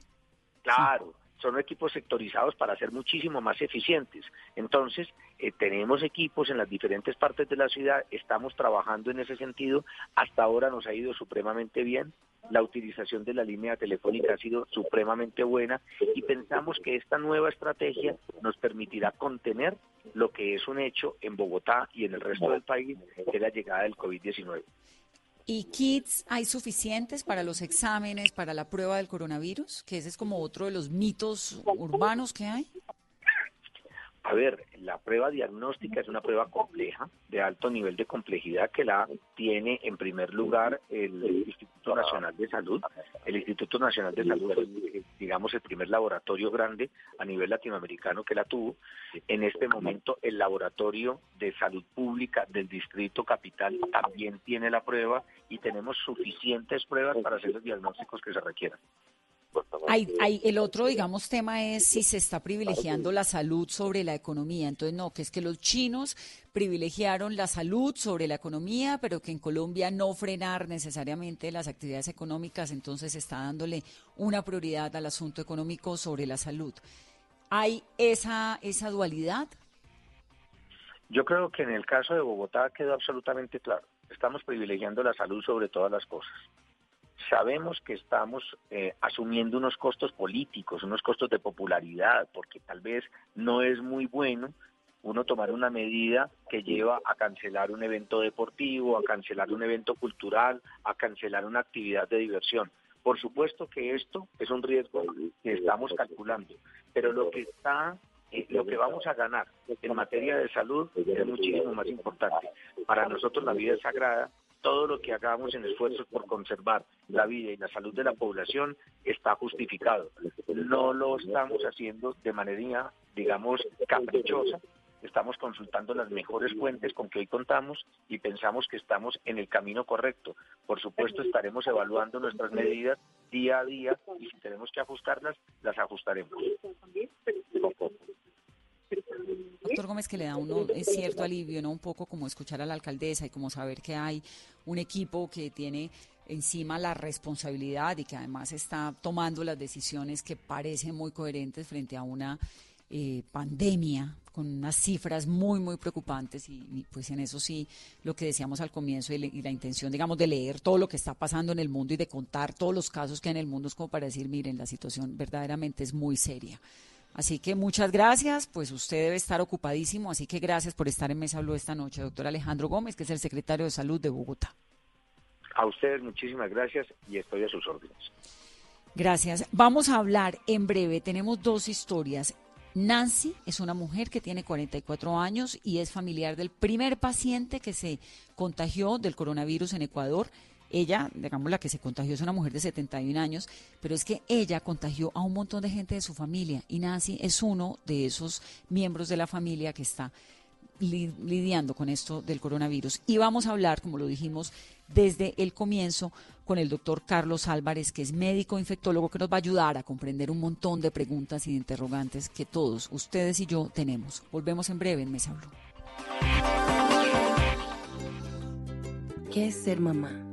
Claro, son equipos sectorizados para ser muchísimo más eficientes. Entonces, eh, tenemos equipos en las diferentes partes de la ciudad, estamos trabajando en ese sentido. Hasta ahora nos ha ido supremamente bien la utilización de la línea telefónica ha sido supremamente buena y pensamos que esta nueva estrategia nos permitirá contener lo que es un hecho en Bogotá y en el resto del país, que es la llegada del COVID-19. ¿Y kits hay suficientes para los exámenes, para la prueba del coronavirus? Que ese es como otro de los mitos urbanos que hay. A ver, la prueba diagnóstica es una prueba compleja, de alto nivel de complejidad, que la tiene en primer lugar el Instituto Nacional de Salud. El Instituto Nacional de Salud es, digamos, el primer laboratorio grande a nivel latinoamericano que la tuvo. En este momento, el Laboratorio de Salud Pública del Distrito Capital también tiene la prueba y tenemos suficientes pruebas para hacer los diagnósticos que se requieran. Hay, hay, el otro, digamos, tema es si se está privilegiando la salud sobre la economía. Entonces, no, que es que los chinos privilegiaron la salud sobre la economía, pero que en Colombia no frenar necesariamente las actividades económicas, entonces está dándole una prioridad al asunto económico sobre la salud. ¿Hay esa, esa dualidad? Yo creo que en el caso de Bogotá quedó absolutamente claro. Estamos privilegiando la salud sobre todas las cosas sabemos que estamos eh, asumiendo unos costos políticos, unos costos de popularidad, porque tal vez no es muy bueno uno tomar una medida que lleva a cancelar un evento deportivo, a cancelar un evento cultural, a cancelar una actividad de diversión. Por supuesto que esto es un riesgo que estamos calculando, pero lo que está eh, lo que vamos a ganar en materia de salud es muchísimo más importante. Para nosotros la vida es sagrada todo lo que hagamos en esfuerzos por conservar la vida y la salud de la población está justificado. No lo estamos haciendo de manera, digamos, caprichosa. Estamos consultando las mejores fuentes con que hoy contamos y pensamos que estamos en el camino correcto. Por supuesto, estaremos evaluando nuestras medidas día a día y si tenemos que ajustarlas, las ajustaremos. Doctor Gómez, que le da uno es cierto alivio, ¿no? Un poco como escuchar a la alcaldesa y como saber que hay un equipo que tiene encima la responsabilidad y que además está tomando las decisiones que parecen muy coherentes frente a una eh, pandemia con unas cifras muy, muy preocupantes y, pues en eso sí, lo que decíamos al comienzo y, la intención, digamos, de leer todo lo que está pasando en el mundo y de contar todos los casos que hay en el mundo es como para decir, miren, la situación verdaderamente es muy seria. Así que muchas gracias, pues usted debe estar ocupadísimo, así que gracias por estar en Mesa Blue esta noche, doctor Alejandro Gómez, que es el secretario de Salud de Bogotá. A ustedes muchísimas gracias y estoy a sus órdenes. Gracias. Vamos a hablar en breve, tenemos dos historias. Nancy es una mujer que tiene 44 años y es familiar del primer paciente que se contagió del coronavirus en Ecuador. Ella, digamos, la que se contagió es una mujer de 71 años, pero es que ella contagió a un montón de gente de su familia y Nancy es uno de esos miembros de la familia que está lidiando con esto del coronavirus. Y vamos a hablar, como lo dijimos desde el comienzo, con el doctor Carlos Álvarez, que es médico infectólogo, que nos va a ayudar a comprender un montón de preguntas y de interrogantes que todos, ustedes y yo, tenemos. Volvemos en breve en Mesa Blue. ¿Qué es ser mamá?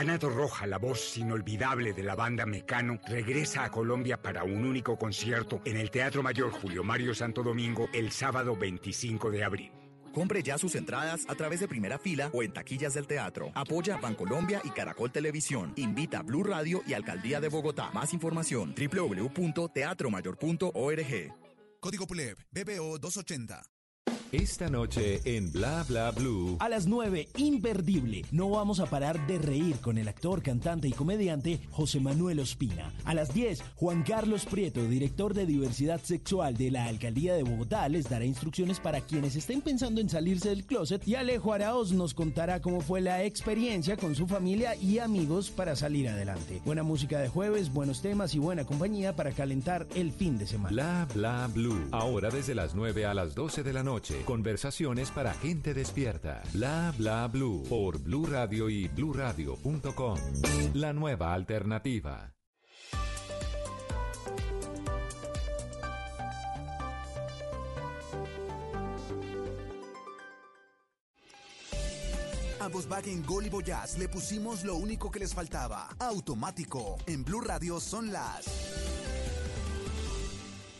Anato Roja, la voz inolvidable de la banda Mecano, regresa a Colombia para un único concierto en el Teatro Mayor Julio Mario Santo Domingo el sábado 25 de abril. Compre ya sus entradas a través de primera fila o en taquillas del teatro. Apoya Bancolombia y Caracol Televisión. Invita a Blue Radio y Alcaldía de Bogotá. Más información www.teatromayor.org. Código PULEB BBO 280. Esta noche en Bla Bla Blue. A las 9, imperdible. No vamos a parar de reír con el actor, cantante y comediante José Manuel Ospina. A las 10, Juan Carlos Prieto, director de diversidad sexual de la Alcaldía de Bogotá, les dará instrucciones para quienes estén pensando en salirse del closet. Y Alejo Araoz nos contará cómo fue la experiencia con su familia y amigos para salir adelante. Buena música de jueves, buenos temas y buena compañía para calentar el fin de semana. Bla Bla Blue. Ahora desde las 9 a las 12 de la noche. Conversaciones para gente despierta. Bla bla blue por Blue Radio y bluradio.com. La nueva alternativa. A Volkswagen Gol y Voyage le pusimos lo único que les faltaba. Automático. En Blue Radio son las.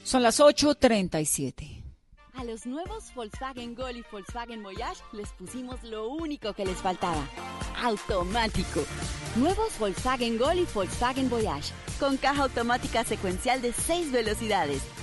Son las 8:37. A los nuevos Volkswagen Gol y Volkswagen Voyage les pusimos lo único que les faltaba. Automático. Nuevos Volkswagen Gol y Volkswagen Voyage. Con caja automática secuencial de 6 velocidades,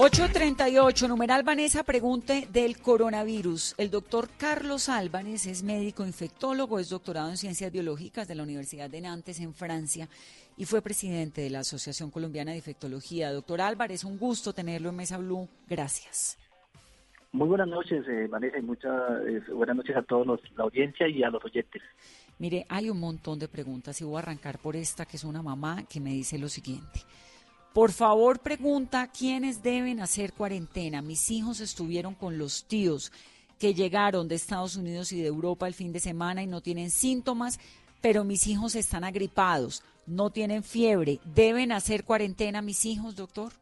838, numeral Vanessa, pregunte del coronavirus. El doctor Carlos Álvarez es médico infectólogo, es doctorado en ciencias biológicas de la Universidad de Nantes en Francia y fue presidente de la Asociación Colombiana de Infectología. Doctor Álvarez, un gusto tenerlo en Mesa Blue. Gracias. Muy buenas noches, eh, Vanessa, y muchas eh, buenas noches a todos la audiencia y a los oyentes. Mire, hay un montón de preguntas y voy a arrancar por esta, que es una mamá que me dice lo siguiente. Por favor, pregunta quiénes deben hacer cuarentena. Mis hijos estuvieron con los tíos que llegaron de Estados Unidos y de Europa el fin de semana y no tienen síntomas, pero mis hijos están agripados, no tienen fiebre. ¿Deben hacer cuarentena mis hijos, doctor?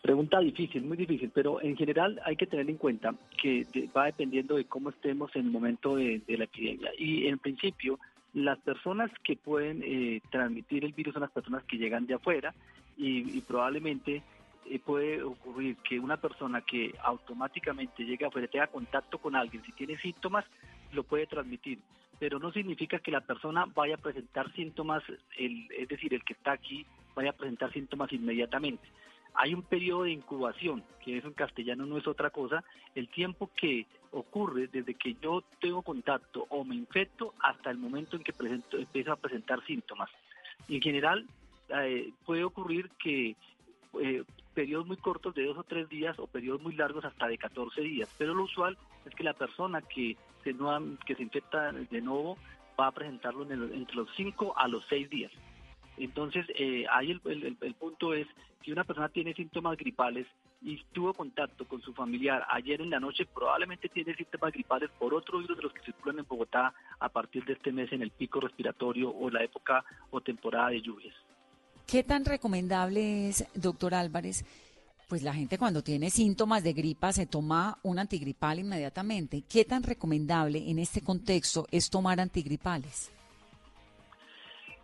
Pregunta difícil, muy difícil, pero en general hay que tener en cuenta que va dependiendo de cómo estemos en el momento de, la epidemia. Y en principio, las personas que pueden eh, transmitir el virus son las personas que llegan de afuera y, probablemente eh, puede ocurrir que una persona que automáticamente llegue afuera tenga contacto con alguien, si tiene síntomas, lo puede transmitir. Pero no significa que la persona vaya a presentar síntomas, el, es decir, el que está aquí vaya a presentar síntomas inmediatamente. Hay un periodo de incubación, que eso en castellano no es otra cosa, el tiempo que ocurre desde que yo tengo contacto o me infecto hasta el momento en que presento, empiezo a presentar síntomas. en general eh, puede ocurrir que eh, periodos muy cortos de dos o tres días o periodos muy largos hasta de 14 días, pero lo usual es que la persona que se, que se infecta de nuevo va a presentarlo entre los 5 a los 6 días. Entonces, eh, ahí el, punto es, si una persona tiene síntomas gripales y tuvo contacto con su familiar ayer en la noche, probablemente tiene síntomas gripales por otro virus de los que circulan en Bogotá a partir de este mes en el pico respiratorio o la época o temporada de lluvias. ¿Qué tan recomendable es, doctor Álvarez? Pues la gente cuando tiene síntomas de gripa se toma un antigripal inmediatamente. ¿Qué tan recomendable en este contexto es tomar antigripales?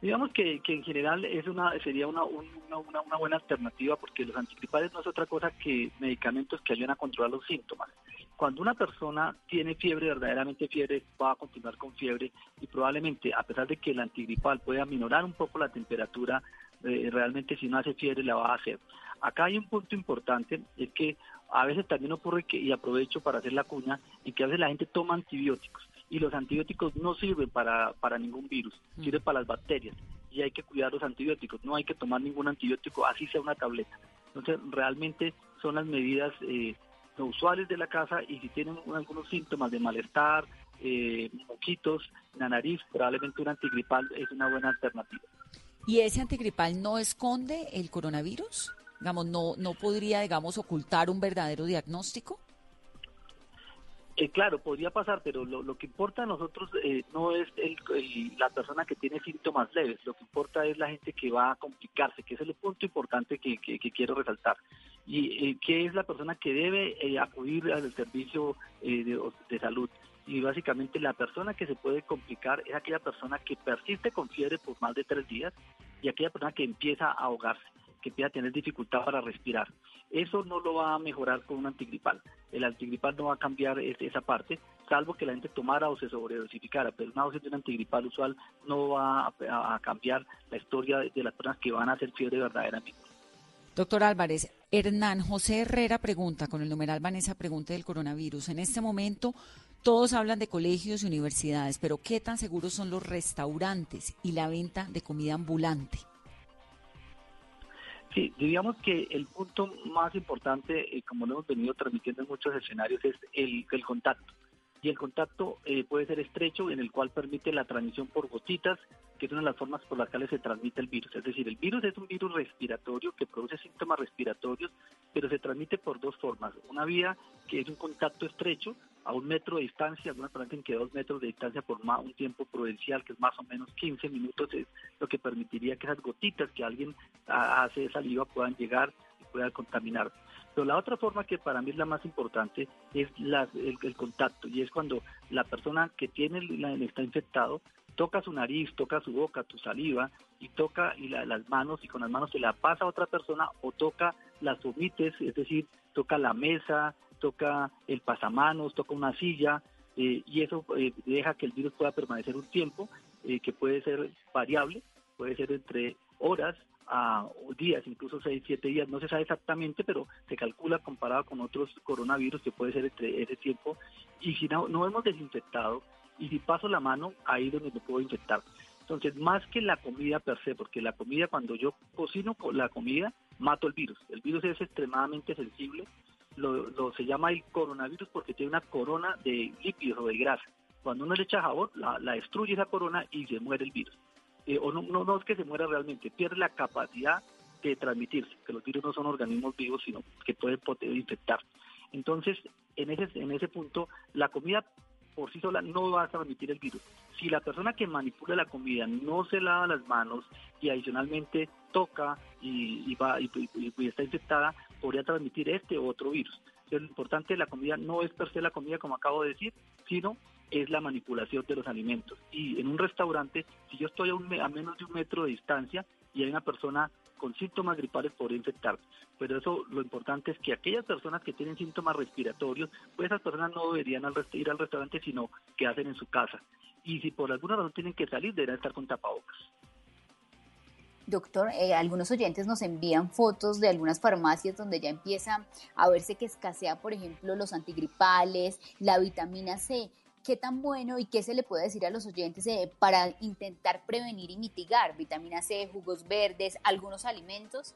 Digamos que, que, en general es una sería una, una, buena alternativa porque los antigripales no es otra cosa que medicamentos que ayudan a controlar los síntomas. Cuando una persona tiene fiebre, verdaderamente fiebre, va a continuar con fiebre y probablemente, a pesar de que el antigripal puede aminorar un poco la temperatura, eh, realmente si no hace fiebre la va a hacer. Acá hay un punto importante, es que a veces también ocurre que, y aprovecho para hacer la cuña, en que a veces la gente toma antibióticos y los antibióticos no sirven para, para ningún virus, mm. sirven para las bacterias y hay que cuidar los antibióticos, no hay que tomar ningún antibiótico, así sea una tableta. Entonces, realmente son las medidas eh, usuales de la casa y si tienen algunos síntomas de malestar, eh, moquitos, la nariz, probablemente un antigripal es una buena alternativa. ¿Y ese antigripal no esconde el coronavirus? Digamos, no, no podría, digamos, ocultar un verdadero diagnóstico. Eh, claro, podría pasar, pero lo, que importa a nosotros eh, no es la persona que tiene síntomas leves, lo que importa es la gente que va a complicarse, que es el punto importante que, quiero resaltar. Y eh, que es la persona que debe eh, acudir al servicio de, salud. Y básicamente la persona que se puede complicar es aquella persona que persiste con fiebre por más de tres días y aquella persona que empieza a ahogarse que empieza tener dificultad para respirar. Eso no lo va a mejorar con un antigripal. El antigripal no va a cambiar esa parte, salvo que la gente tomara o se sobredosificara, pero una dosis de un antigripal usual no va a, cambiar la historia de, las personas que van a hacer fiebre verdaderamente. Doctor Álvarez, Hernán José Herrera pregunta, con el numeral Vanessa pregunta del coronavirus. En este momento todos hablan de colegios y universidades, pero ¿qué tan seguros son los restaurantes y la venta de comida ambulante? Sí, diríamos que el punto más importante, eh, como lo hemos venido transmitiendo en muchos escenarios, es el, contacto. Y el contacto eh, puede ser estrecho, en el cual permite la transmisión por gotitas, que es una de las formas por las cuales se transmite el virus. Es decir, el virus es un virus respiratorio que produce síntomas respiratorios, pero se transmite por dos formas. Una vía que es un contacto estrecho, a un metro de distancia, algunas dicen que dos metros de distancia por más, un tiempo prudencial, que es más o menos 15 minutos, es lo que permitiría que esas gotitas que alguien hace de saliva puedan llegar y puedan contaminar. Pero la otra forma que para mí es la más importante es el, contacto, y es cuando la persona que tiene está infectado toca su nariz, toca su boca, tu saliva, y toca y las manos, y con las manos se la pasa a otra persona, o toca las omites, es decir, toca la mesa, toca el pasamanos, toca una silla, eh, y eso eh, deja que el virus pueda permanecer un tiempo, eh, que puede ser variable, puede ser entre horas a días, incluso seis, siete días, no se sabe exactamente, pero se calcula comparado con otros coronavirus que puede ser entre ese tiempo. Y si no, no hemos desinfectado, y si paso la mano, ahí donde me puedo infectar. Entonces, más que la comida per se, porque la comida, cuando yo cocino la comida, mato el virus. El virus es extremadamente sensible lo, se llama el coronavirus porque tiene una corona de lípidos o de grasa. Cuando uno le echa jabón, la, destruye esa corona y se muere el virus. Eh, o no, no, es que se muera realmente, pierde la capacidad de transmitirse, que los virus no son organismos vivos, sino que pueden infectar. Entonces, en ese, en ese punto, la comida por sí sola no va a transmitir el virus. Si la persona que manipula la comida no se lava las manos y adicionalmente toca y, va, y, está infectada, podría transmitir este u otro virus. lo importante de la comida no es per se la comida, como acabo de decir, sino es la manipulación de los alimentos. Y en un restaurante, si yo estoy a, a menos de un metro de distancia y hay una persona con síntomas gripales podría infectar. Pero eso lo importante es que aquellas personas que tienen síntomas respiratorios, pues esas personas no deberían ir al restaurante, sino que hacen en su casa. Y si por alguna razón tienen que salir, deberán estar con tapabocas. Doctor, eh, algunos oyentes nos envían fotos de algunas farmacias donde ya empieza a verse que escasea, por ejemplo, los antigripales, la vitamina C. ¿Qué tan bueno y qué se le puede decir a los oyentes eh, para intentar prevenir y mitigar vitamina C, jugos verdes, algunos alimentos?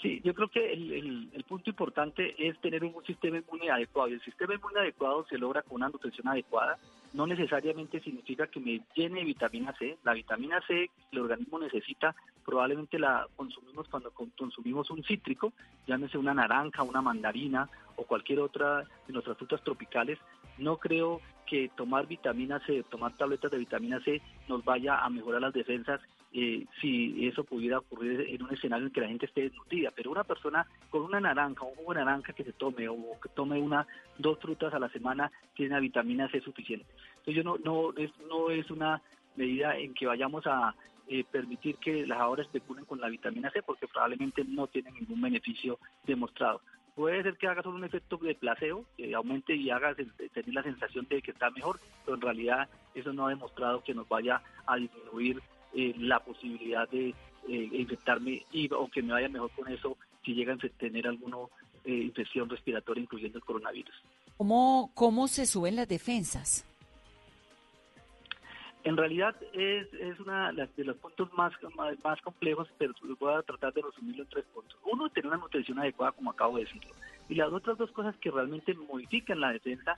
Sí, yo creo que el, punto importante es tener un sistema inmune adecuado y el sistema inmune adecuado se logra con una nutrición adecuada. No necesariamente significa que me llene vitamina C. La vitamina C el organismo necesita probablemente la consumimos cuando consumimos un cítrico, llámese una naranja, una mandarina o cualquier otra de nuestras frutas tropicales. No creo que tomar vitamina C, tomar tabletas de vitamina C nos vaya a mejorar las defensas eh, si eso pudiera ocurrir en un escenario en que la gente esté desnutrida. Pero una persona con una naranja, un jugo de naranja que se tome o que tome una dos frutas a la semana tiene una vitamina C suficiente. Entonces yo no no es no es una medida en que vayamos a eh, permitir que las ahora especulen con la vitamina C porque probablemente no tienen ningún beneficio demostrado. Puede ser que haga solo un efecto de placebo, que aumente y haga tener la sensación de que está mejor, pero en realidad eso no ha demostrado que nos vaya a disminuir eh, la posibilidad de eh, infectarme y o que me vaya mejor con eso si llega a tener alguna eh, infección respiratoria, incluyendo el coronavirus. ¿Cómo, ¿Cómo se suben las defensas? En realidad es, es una de los puntos más, más, complejos, pero voy a tratar de resumirlo en tres puntos. Uno, tener una nutrición adecuada, como acabo de decirlo. Y las otras dos cosas que realmente modifican la defensa,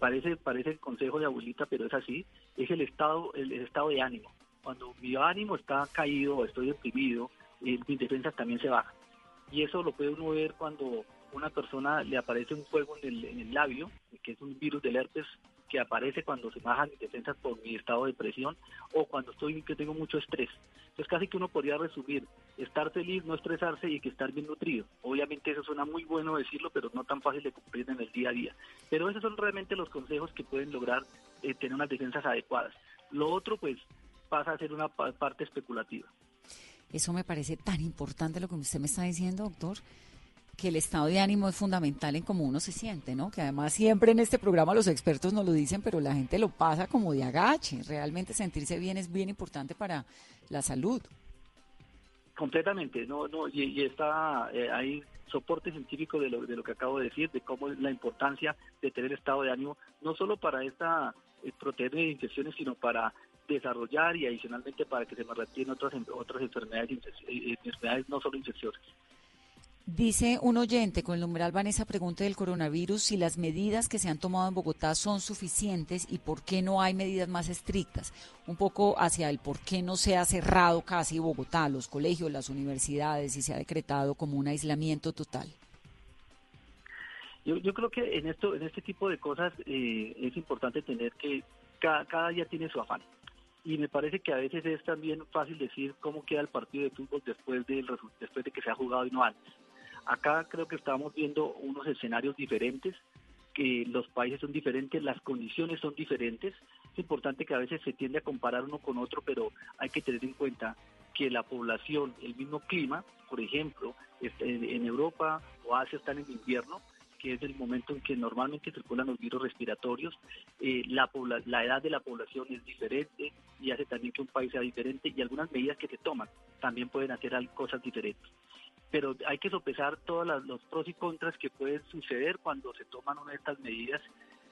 parece, parece el consejo de abuelita, pero es así, es el estado, el estado de ánimo cuando mi ánimo está caído estoy deprimido, eh, mis defensas también se bajan. Y eso lo puede uno ver cuando una persona le aparece un fuego en el, en el labio, que es un virus del herpes que aparece cuando se bajan mis defensas por mi estado de depresión o cuando estoy que tengo mucho estrés. Entonces casi que uno podría resumir estar feliz, no estresarse y que estar bien nutrido. Obviamente eso suena muy bueno decirlo, pero no tan fácil de cumplir en el día a día. Pero esos son realmente los consejos que pueden lograr eh, tener unas defensas adecuadas. Lo otro, pues, pasa a ser una parte especulativa. Eso me parece tan importante lo que usted me está diciendo, doctor, que el estado de ánimo es fundamental en cómo uno se siente, ¿no? Que además siempre en este programa los expertos nos lo dicen, pero la gente lo pasa como de agache. Realmente sentirse bien es bien importante para la salud. Completamente, no, no, y, está, eh, hay soporte científico de lo, de lo que acabo de decir, de cómo es la importancia de tener estado de ánimo, no solo para esta eh, proteger de infecciones, sino para desarrollar y adicionalmente para que se me retiren otras, otras enfermedades, eh, eh, enfermedades no solo infecciosas. Dice un oyente con el numeral Vanessa pregunta del coronavirus si las medidas que se han tomado en Bogotá son suficientes y por qué no hay medidas más estrictas. Un poco hacia el por qué no se ha cerrado casi Bogotá, los colegios, las universidades y se ha decretado como un aislamiento total. Yo, creo que en esto, en este tipo de cosas eh, es importante tener que cada, cada día tiene su afán y me parece que a veces es también fácil decir cómo queda el partido de fútbol después, del, después de que se ha jugado y no antes. Acá creo que estamos viendo unos escenarios diferentes, que los países son diferentes, las condiciones son diferentes. Es importante que a veces se tiende a comparar uno con otro, pero hay que tener en cuenta que la población, el mismo clima, por ejemplo, en Europa o Asia están en invierno, que es el momento en que normalmente circulan los virus respiratorios. Eh, la, la edad de la población es diferente y hace también que un país sea diferente y algunas medidas que se toman también pueden hacer cosas diferentes. Pero hay que sopesar todos los pros y contras que pueden suceder cuando se toman una de estas medidas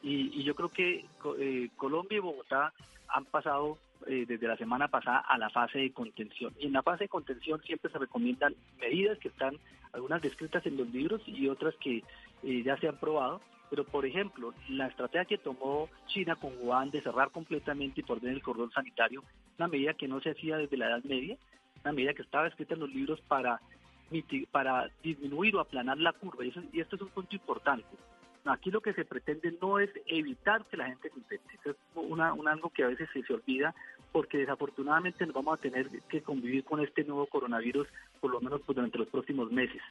y, yo creo que eh, Colombia y Bogotá han pasado eh, desde la semana pasada a la fase de contención. Y en la fase de contención siempre se recomiendan medidas que están algunas descritas en los libros y otras que eh, ya se han probado. Pero, por ejemplo, la estrategia que tomó China con Wuhan de cerrar completamente y por el cordón sanitario, una medida que no se hacía desde la Edad Media, una medida que estaba escrita en los libros para, para disminuir o aplanar la curva. Y, y esto es un punto importante. Aquí lo que se pretende no es evitar que la gente se infecte. es una, un algo que a veces se, se olvida porque desafortunadamente nos vamos a tener que convivir con este nuevo coronavirus por lo menos pues, durante los próximos meses.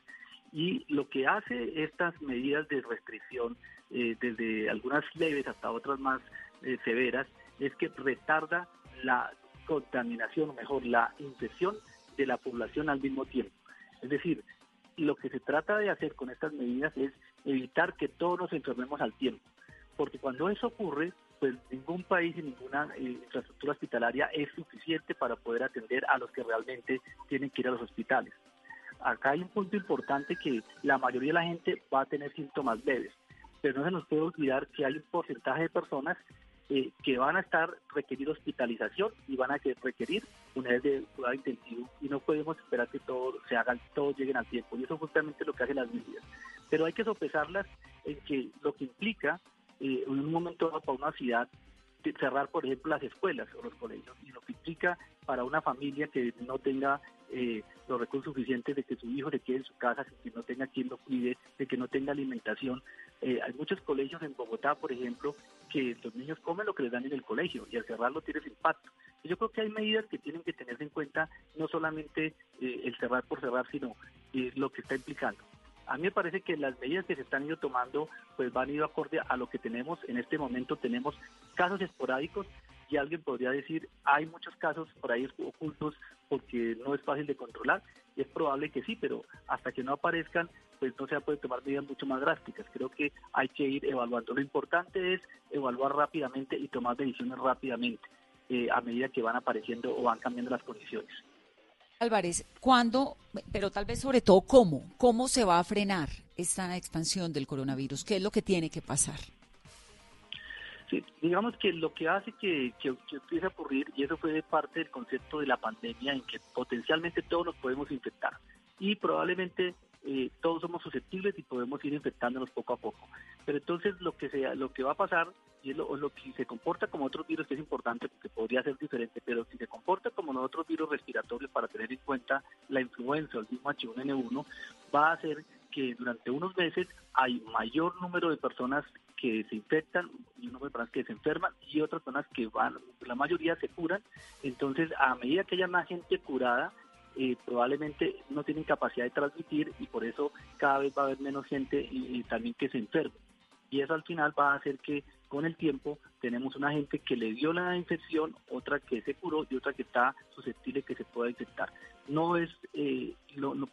Y lo que hace estas medidas de restricción, eh, desde algunas leves hasta otras más eh, severas, es que retarda la contaminación, o mejor, la infección de la población al mismo tiempo. Es decir, lo que se trata de hacer con estas medidas es evitar que todos nos enfermemos al tiempo, porque cuando eso ocurre, pues ningún país y ninguna eh, infraestructura hospitalaria es suficiente para poder atender a los que realmente tienen que ir a los hospitales. Acá hay un punto importante que la mayoría de la gente va a tener síntomas leves, pero no se nos puede olvidar que hay un porcentaje de personas eh, que van a estar requerir hospitalización y van a requerir unidades de cuidado intensivo y no podemos esperar que todo se hagan, todos lleguen al tiempo y eso es justamente lo que hacen las medidas. Pero hay que sopesarlas en que lo que implica eh, en un momento para una ciudad cerrar, por ejemplo, las escuelas o los colegios y lo que implica para una familia que no tenga eh, los recursos suficientes de que su hijo se quede en su casa, que no tenga quien lo cuide, de que no tenga alimentación. Eh, hay muchos colegios en Bogotá, por ejemplo, que los niños comen lo que les dan en el colegio y al cerrarlo tiene ese impacto. Yo creo que hay medidas que tienen que tenerse en cuenta, no solamente eh, el cerrar por cerrar, sino lo que está implicando. A mí me parece que las medidas que se están ido tomando pues van ir acorde a lo que tenemos. En este momento tenemos casos esporádicos y alguien podría decir, hay muchos casos por ahí ocultos porque no es fácil de controlar. Es probable que sí, pero hasta que no aparezcan, pues no se puede tomar medidas mucho más drásticas. Creo que hay que ir evaluando. Lo importante es evaluar rápidamente y tomar decisiones rápidamente eh, a medida que van apareciendo o van cambiando las condiciones. Álvarez, ¿cuándo, pero tal vez sobre todo cómo, cómo se va a frenar esta expansión del coronavirus? ¿Qué es lo que tiene que pasar? Sí, digamos que lo que hace que, que, empiece a ocurrir, y eso fue parte del concepto de la pandemia, en que potencialmente todos nos podemos infectar y probablemente eh, todos somos susceptibles y podemos ir infectándonos poco a poco. Pero entonces lo que sea, lo que va a pasar y es lo, lo, que se comporta como otros virus que es importante porque podría ser diferente, pero si se comporta como los otros virus respiratorios para tener en cuenta la influenza el mismo H1N1 va a hacer que durante unos meses hay mayor número de personas que se infectan y un número de personas que se enferman y otras personas que van, la mayoría se curan. Entonces, a medida que haya más gente curada, eh, probablemente no tienen capacidad de transmitir y por eso cada vez va a haber menos gente y, también que se enferme. Y eso al final va a hacer que con el tiempo tenemos una gente que le dio la infección, otra que se curó y otra que está susceptible que se pueda infectar. No es eh,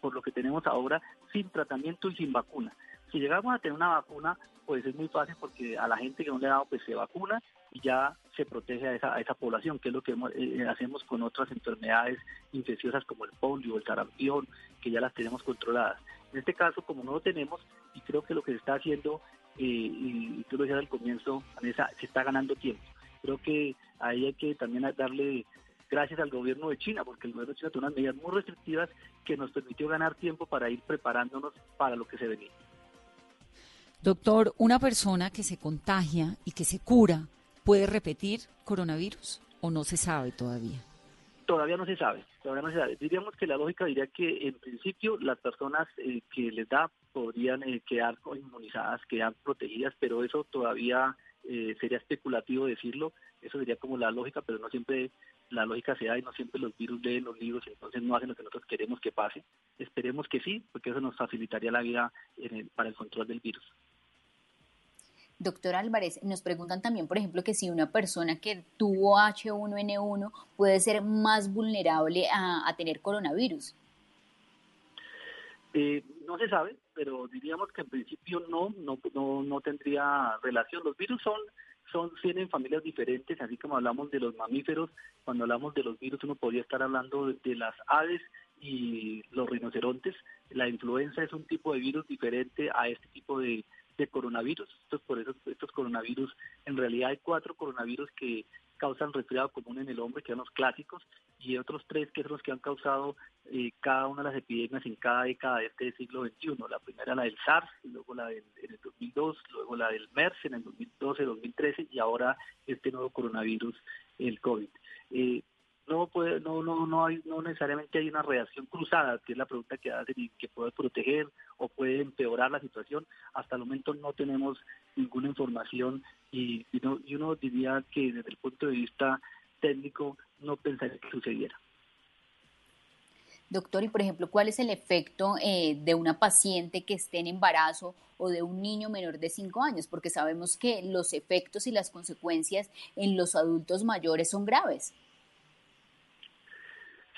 por lo que tenemos ahora sin tratamiento y sin vacuna. Si llegamos a tener una vacuna, pues es muy fácil porque a la gente que no le ha dado, pues se vacuna y ya se protege a esa, población, que es lo que eh, hacemos con otras enfermedades infecciosas como el polio, el sarampión, que ya las tenemos controladas. En este caso, como no lo tenemos, y creo que lo que se está haciendo, eh, y, tú lo decías al comienzo, Vanessa, se está ganando tiempo. Creo que ahí hay que también darle gracias al gobierno de China, porque el gobierno de China tuvo unas medidas muy restrictivas que nos permitió ganar tiempo para ir preparándonos para lo que se venía. Doctor, una persona que se contagia y que se cura, ¿puede repetir coronavirus o no se sabe todavía? Todavía no se sabe, todavía no se sabe. Diríamos que la lógica diría que en principio las personas eh, que les da podrían eh, quedar inmunizadas, quedar protegidas, pero eso todavía eh, sería especulativo decirlo. Eso sería como la lógica, pero no siempre la lógica se da y no siempre los virus leen los libros, entonces no hacen lo que nosotros queremos que pase. Esperemos que sí, porque eso nos facilitaría la vida para el control del virus. Doctor Álvarez, nos preguntan también, por ejemplo, que si una persona que tuvo H1N1 puede ser más vulnerable a, tener coronavirus. Eh, no se sabe, pero diríamos que en principio no, no, no, tendría relación. Los virus son, son, tienen familias diferentes, así como hablamos de los mamíferos, cuando hablamos de los virus uno podría estar hablando de las aves y los rinocerontes. La influenza es un tipo de virus diferente a este tipo de, de coronavirus. Entonces, por eso estos coronavirus, en realidad hay cuatro coronavirus que causan resfriado común en el hombre, que son los clásicos, y otros tres que son los que han causado eh, cada una de las epidemias en cada década de este siglo XXI. La primera la del SARS, luego la del en el 2002, luego la del MERS en el 2012, 2013 y ahora este nuevo coronavirus, el COVID. Eh, no puede, no, no, no hay, no necesariamente hay una reacción cruzada, que es la pregunta que hacen y que puede proteger o puede empeorar la situación. Hasta el momento no tenemos ninguna información y, y, uno diría que desde el punto de vista técnico no pensaría que sucediera. Doctor, y por ejemplo, ¿cuál es el efecto eh, de una paciente que esté en embarazo o de un niño menor de 5 años? Porque sabemos que los efectos y las consecuencias en los adultos mayores son graves.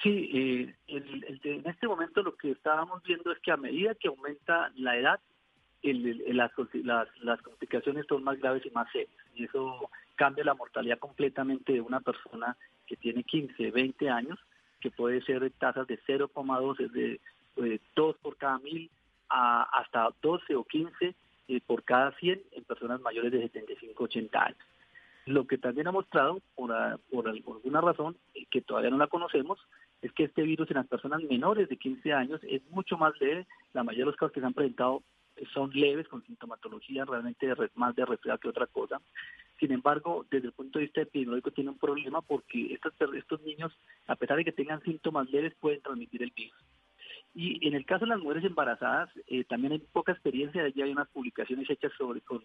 Sí, eh, en este momento lo que estábamos viendo es que a medida que aumenta la edad, las, las, complicaciones son más graves y más serias. Y eso cambia la mortalidad completamente de una persona que tiene 15, 20 años, que puede ser de tasas de 0,2, es de 2 por cada mil, a hasta 12 o 15 eh, por cada 100 en personas mayores de 75, 80 años. Lo que también ha mostrado, por, por alguna razón eh, que todavía no la conocemos, es que este virus en las personas menores de 15 años es mucho más leve. La mayoría de los casos que se han presentado son leves, con sintomatología realmente más de resfriado que otra cosa. Sin embargo, desde el punto de vista epidemiológico tiene un problema porque estos, estos niños, a pesar de que tengan síntomas leves, pueden transmitir el virus. Y en el caso de las mujeres embarazadas, eh, también hay poca experiencia, ya hay unas publicaciones hechas sobre con,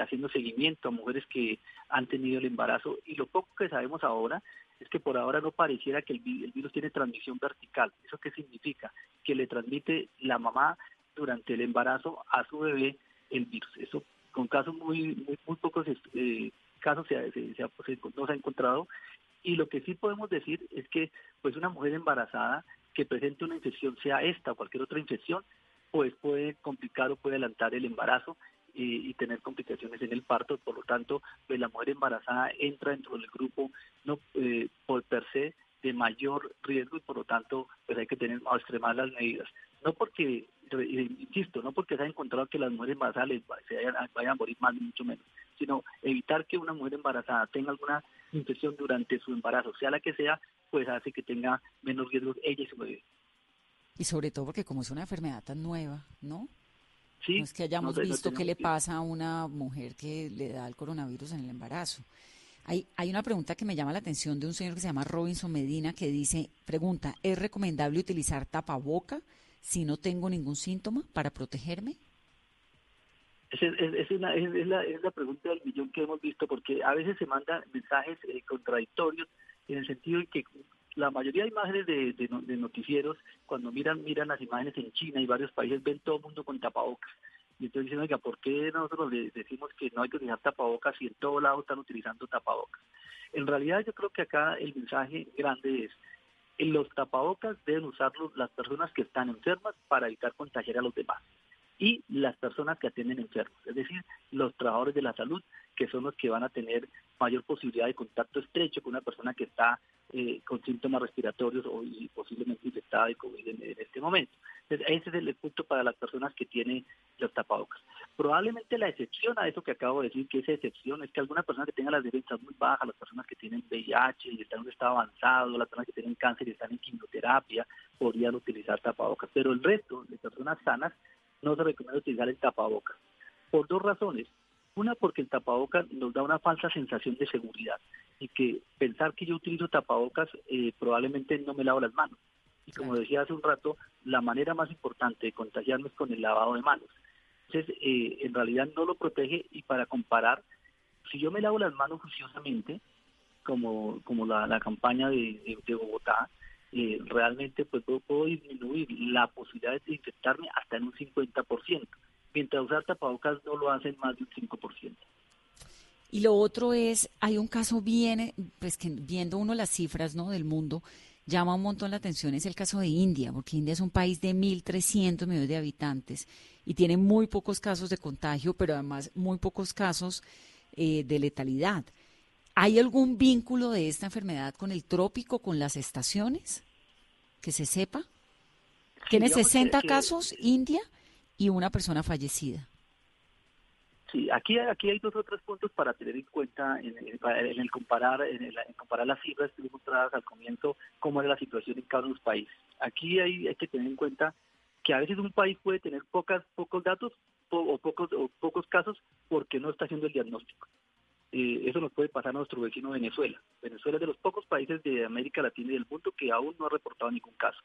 haciendo seguimiento a mujeres que han tenido el embarazo y lo poco que sabemos ahora es que por ahora no pareciera que el, el virus tiene transmisión vertical. ¿Eso qué significa? Que le transmite la mamá durante el embarazo a su bebé el virus. Eso con casos muy muy, muy pocos eh, casos se, se, se, no se ha encontrado y lo que sí podemos decir es que pues una mujer embarazada que presente una infección, sea esta o cualquier otra infección, pues puede complicar o puede adelantar el embarazo y, tener complicaciones en el parto. Por lo tanto, pues la mujer embarazada entra dentro del grupo no eh, por per se de mayor riesgo y por lo tanto pues hay que tener extremar las medidas. No porque insisto, no porque se haya encontrado que las mujeres embarazadas se vayan, a morir más mucho menos, sino evitar que una mujer embarazada tenga alguna infección durante su embarazo, sea la que sea, pues hace que tenga menos riesgos ella y su bebé. Y sobre todo porque como es una enfermedad tan nueva, ¿no? Sí, no es que hayamos visto qué le pasa a una mujer que le da el coronavirus en el embarazo. Hay, hay una pregunta que me llama la atención de un señor que se llama Robinson Medina que dice, pregunta, ¿es recomendable utilizar tapaboca? si no tengo ningún síntoma para protegerme? Es, es, una, es, la, es la pregunta del millón que hemos visto, porque a veces se mandan mensajes eh, contradictorios en el sentido de que la mayoría de imágenes de, noticieros, cuando miran miran las imágenes en China y varios países, ven todo el mundo con tapabocas. Y entonces dicen, oiga, ¿por qué nosotros le decimos que no hay que utilizar tapabocas si en todo lado están utilizando tapabocas? En realidad yo creo que acá el mensaje grande es, los tapabocas deben usarlos las personas que están enfermas para evitar contagiar a los demás y las personas que atienden enfermos, es decir, los trabajadores de la salud, que son los que van a tener mayor posibilidad de contacto estrecho con una persona que está eh, con síntomas respiratorios o y posiblemente infectada de COVID en, este momento. Entonces, ese es el punto para las personas que tienen los tapabocas. Probablemente la excepción a eso que acabo de decir, que esa excepción es que alguna persona que tenga las defensas muy bajas, las personas que tienen VIH y están en un estado avanzado, las personas que tienen cáncer y están en quimioterapia, podrían utilizar tapabocas. Pero el resto de personas sanas no se recomienda utilizar el tapabocas. Por dos razones. Una, porque el tapabocas nos da una falsa sensación de seguridad y que pensar que yo utilizo tapabocas eh, probablemente no me lavo las manos. Y como decía hace un rato, la manera más importante de contagiarnos es con el lavado de manos. Entonces, eh, en realidad no lo protege y para comparar, si yo me lavo las manos juiciosamente, como, como la, campaña de, Bogotá, eh, realmente pues puedo, disminuir la posibilidad de infectarme hasta en un 50%, mientras usar tapabocas no lo hacen más de un 5%. Y lo otro es, hay un caso bien, pues que viendo uno las cifras ¿no? del mundo, llama un montón la atención, es el caso de India, porque India es un país de 1.300 millones de habitantes y tiene muy pocos casos de contagio, pero además muy pocos casos eh, de letalidad. ¿Hay algún vínculo de esta enfermedad con el trópico, con las estaciones? Que se sepa. Tiene 60 casos India y una persona fallecida. Sí, aquí, aquí hay dos o tres puntos para tener en cuenta en, el comparar en, comparar las cifras que mostradas al comienzo, cómo era la situación en cada uno de los países. Aquí hay, hay que tener en cuenta que a veces un país puede tener pocas, pocos datos o, pocos, o pocos casos porque no está haciendo el diagnóstico. Eh, eso nos puede pasar a nuestro vecino Venezuela. Venezuela es de los pocos países de América Latina y del mundo que aún no ha reportado ningún caso.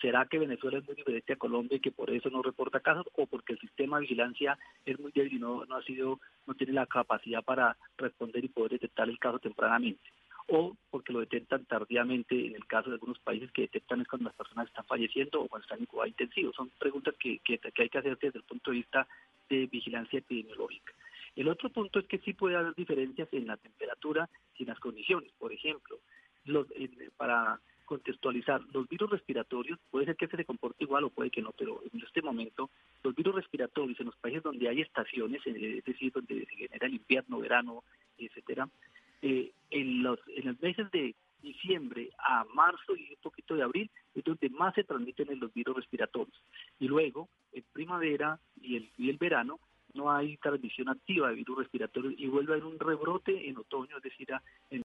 ¿Será que Venezuela es muy diferente a Colombia y que por eso no reporta casos o porque el sistema de vigilancia es muy débil y no, no ha sido no tiene la capacidad para responder y poder detectar el caso tempranamente? o porque lo detectan tardíamente en el caso de algunos países que detectan es cuando las personas están falleciendo o cuando están en cuidado intensivo. Son preguntas que, que, que hay que hacer desde el punto de vista de vigilancia epidemiológica. El otro punto es que sí puede haber diferencias en la temperatura y en las condiciones. Por ejemplo, los, para contextualizar, los virus respiratorios puede ser que se comporte igual o puede que no, pero en este momento los virus respiratorios en los países donde hay estaciones, eh, es decir, donde se genera el invierno, verano, etcétera, eh, en, los, en los meses de diciembre a marzo y un poquito de abril es donde más se transmiten los virus respiratorios. Y luego, en primavera y el, y el verano, no hay transmisión activa de virus respiratorios y vuelve a haber un rebrote en otoño, es decir, en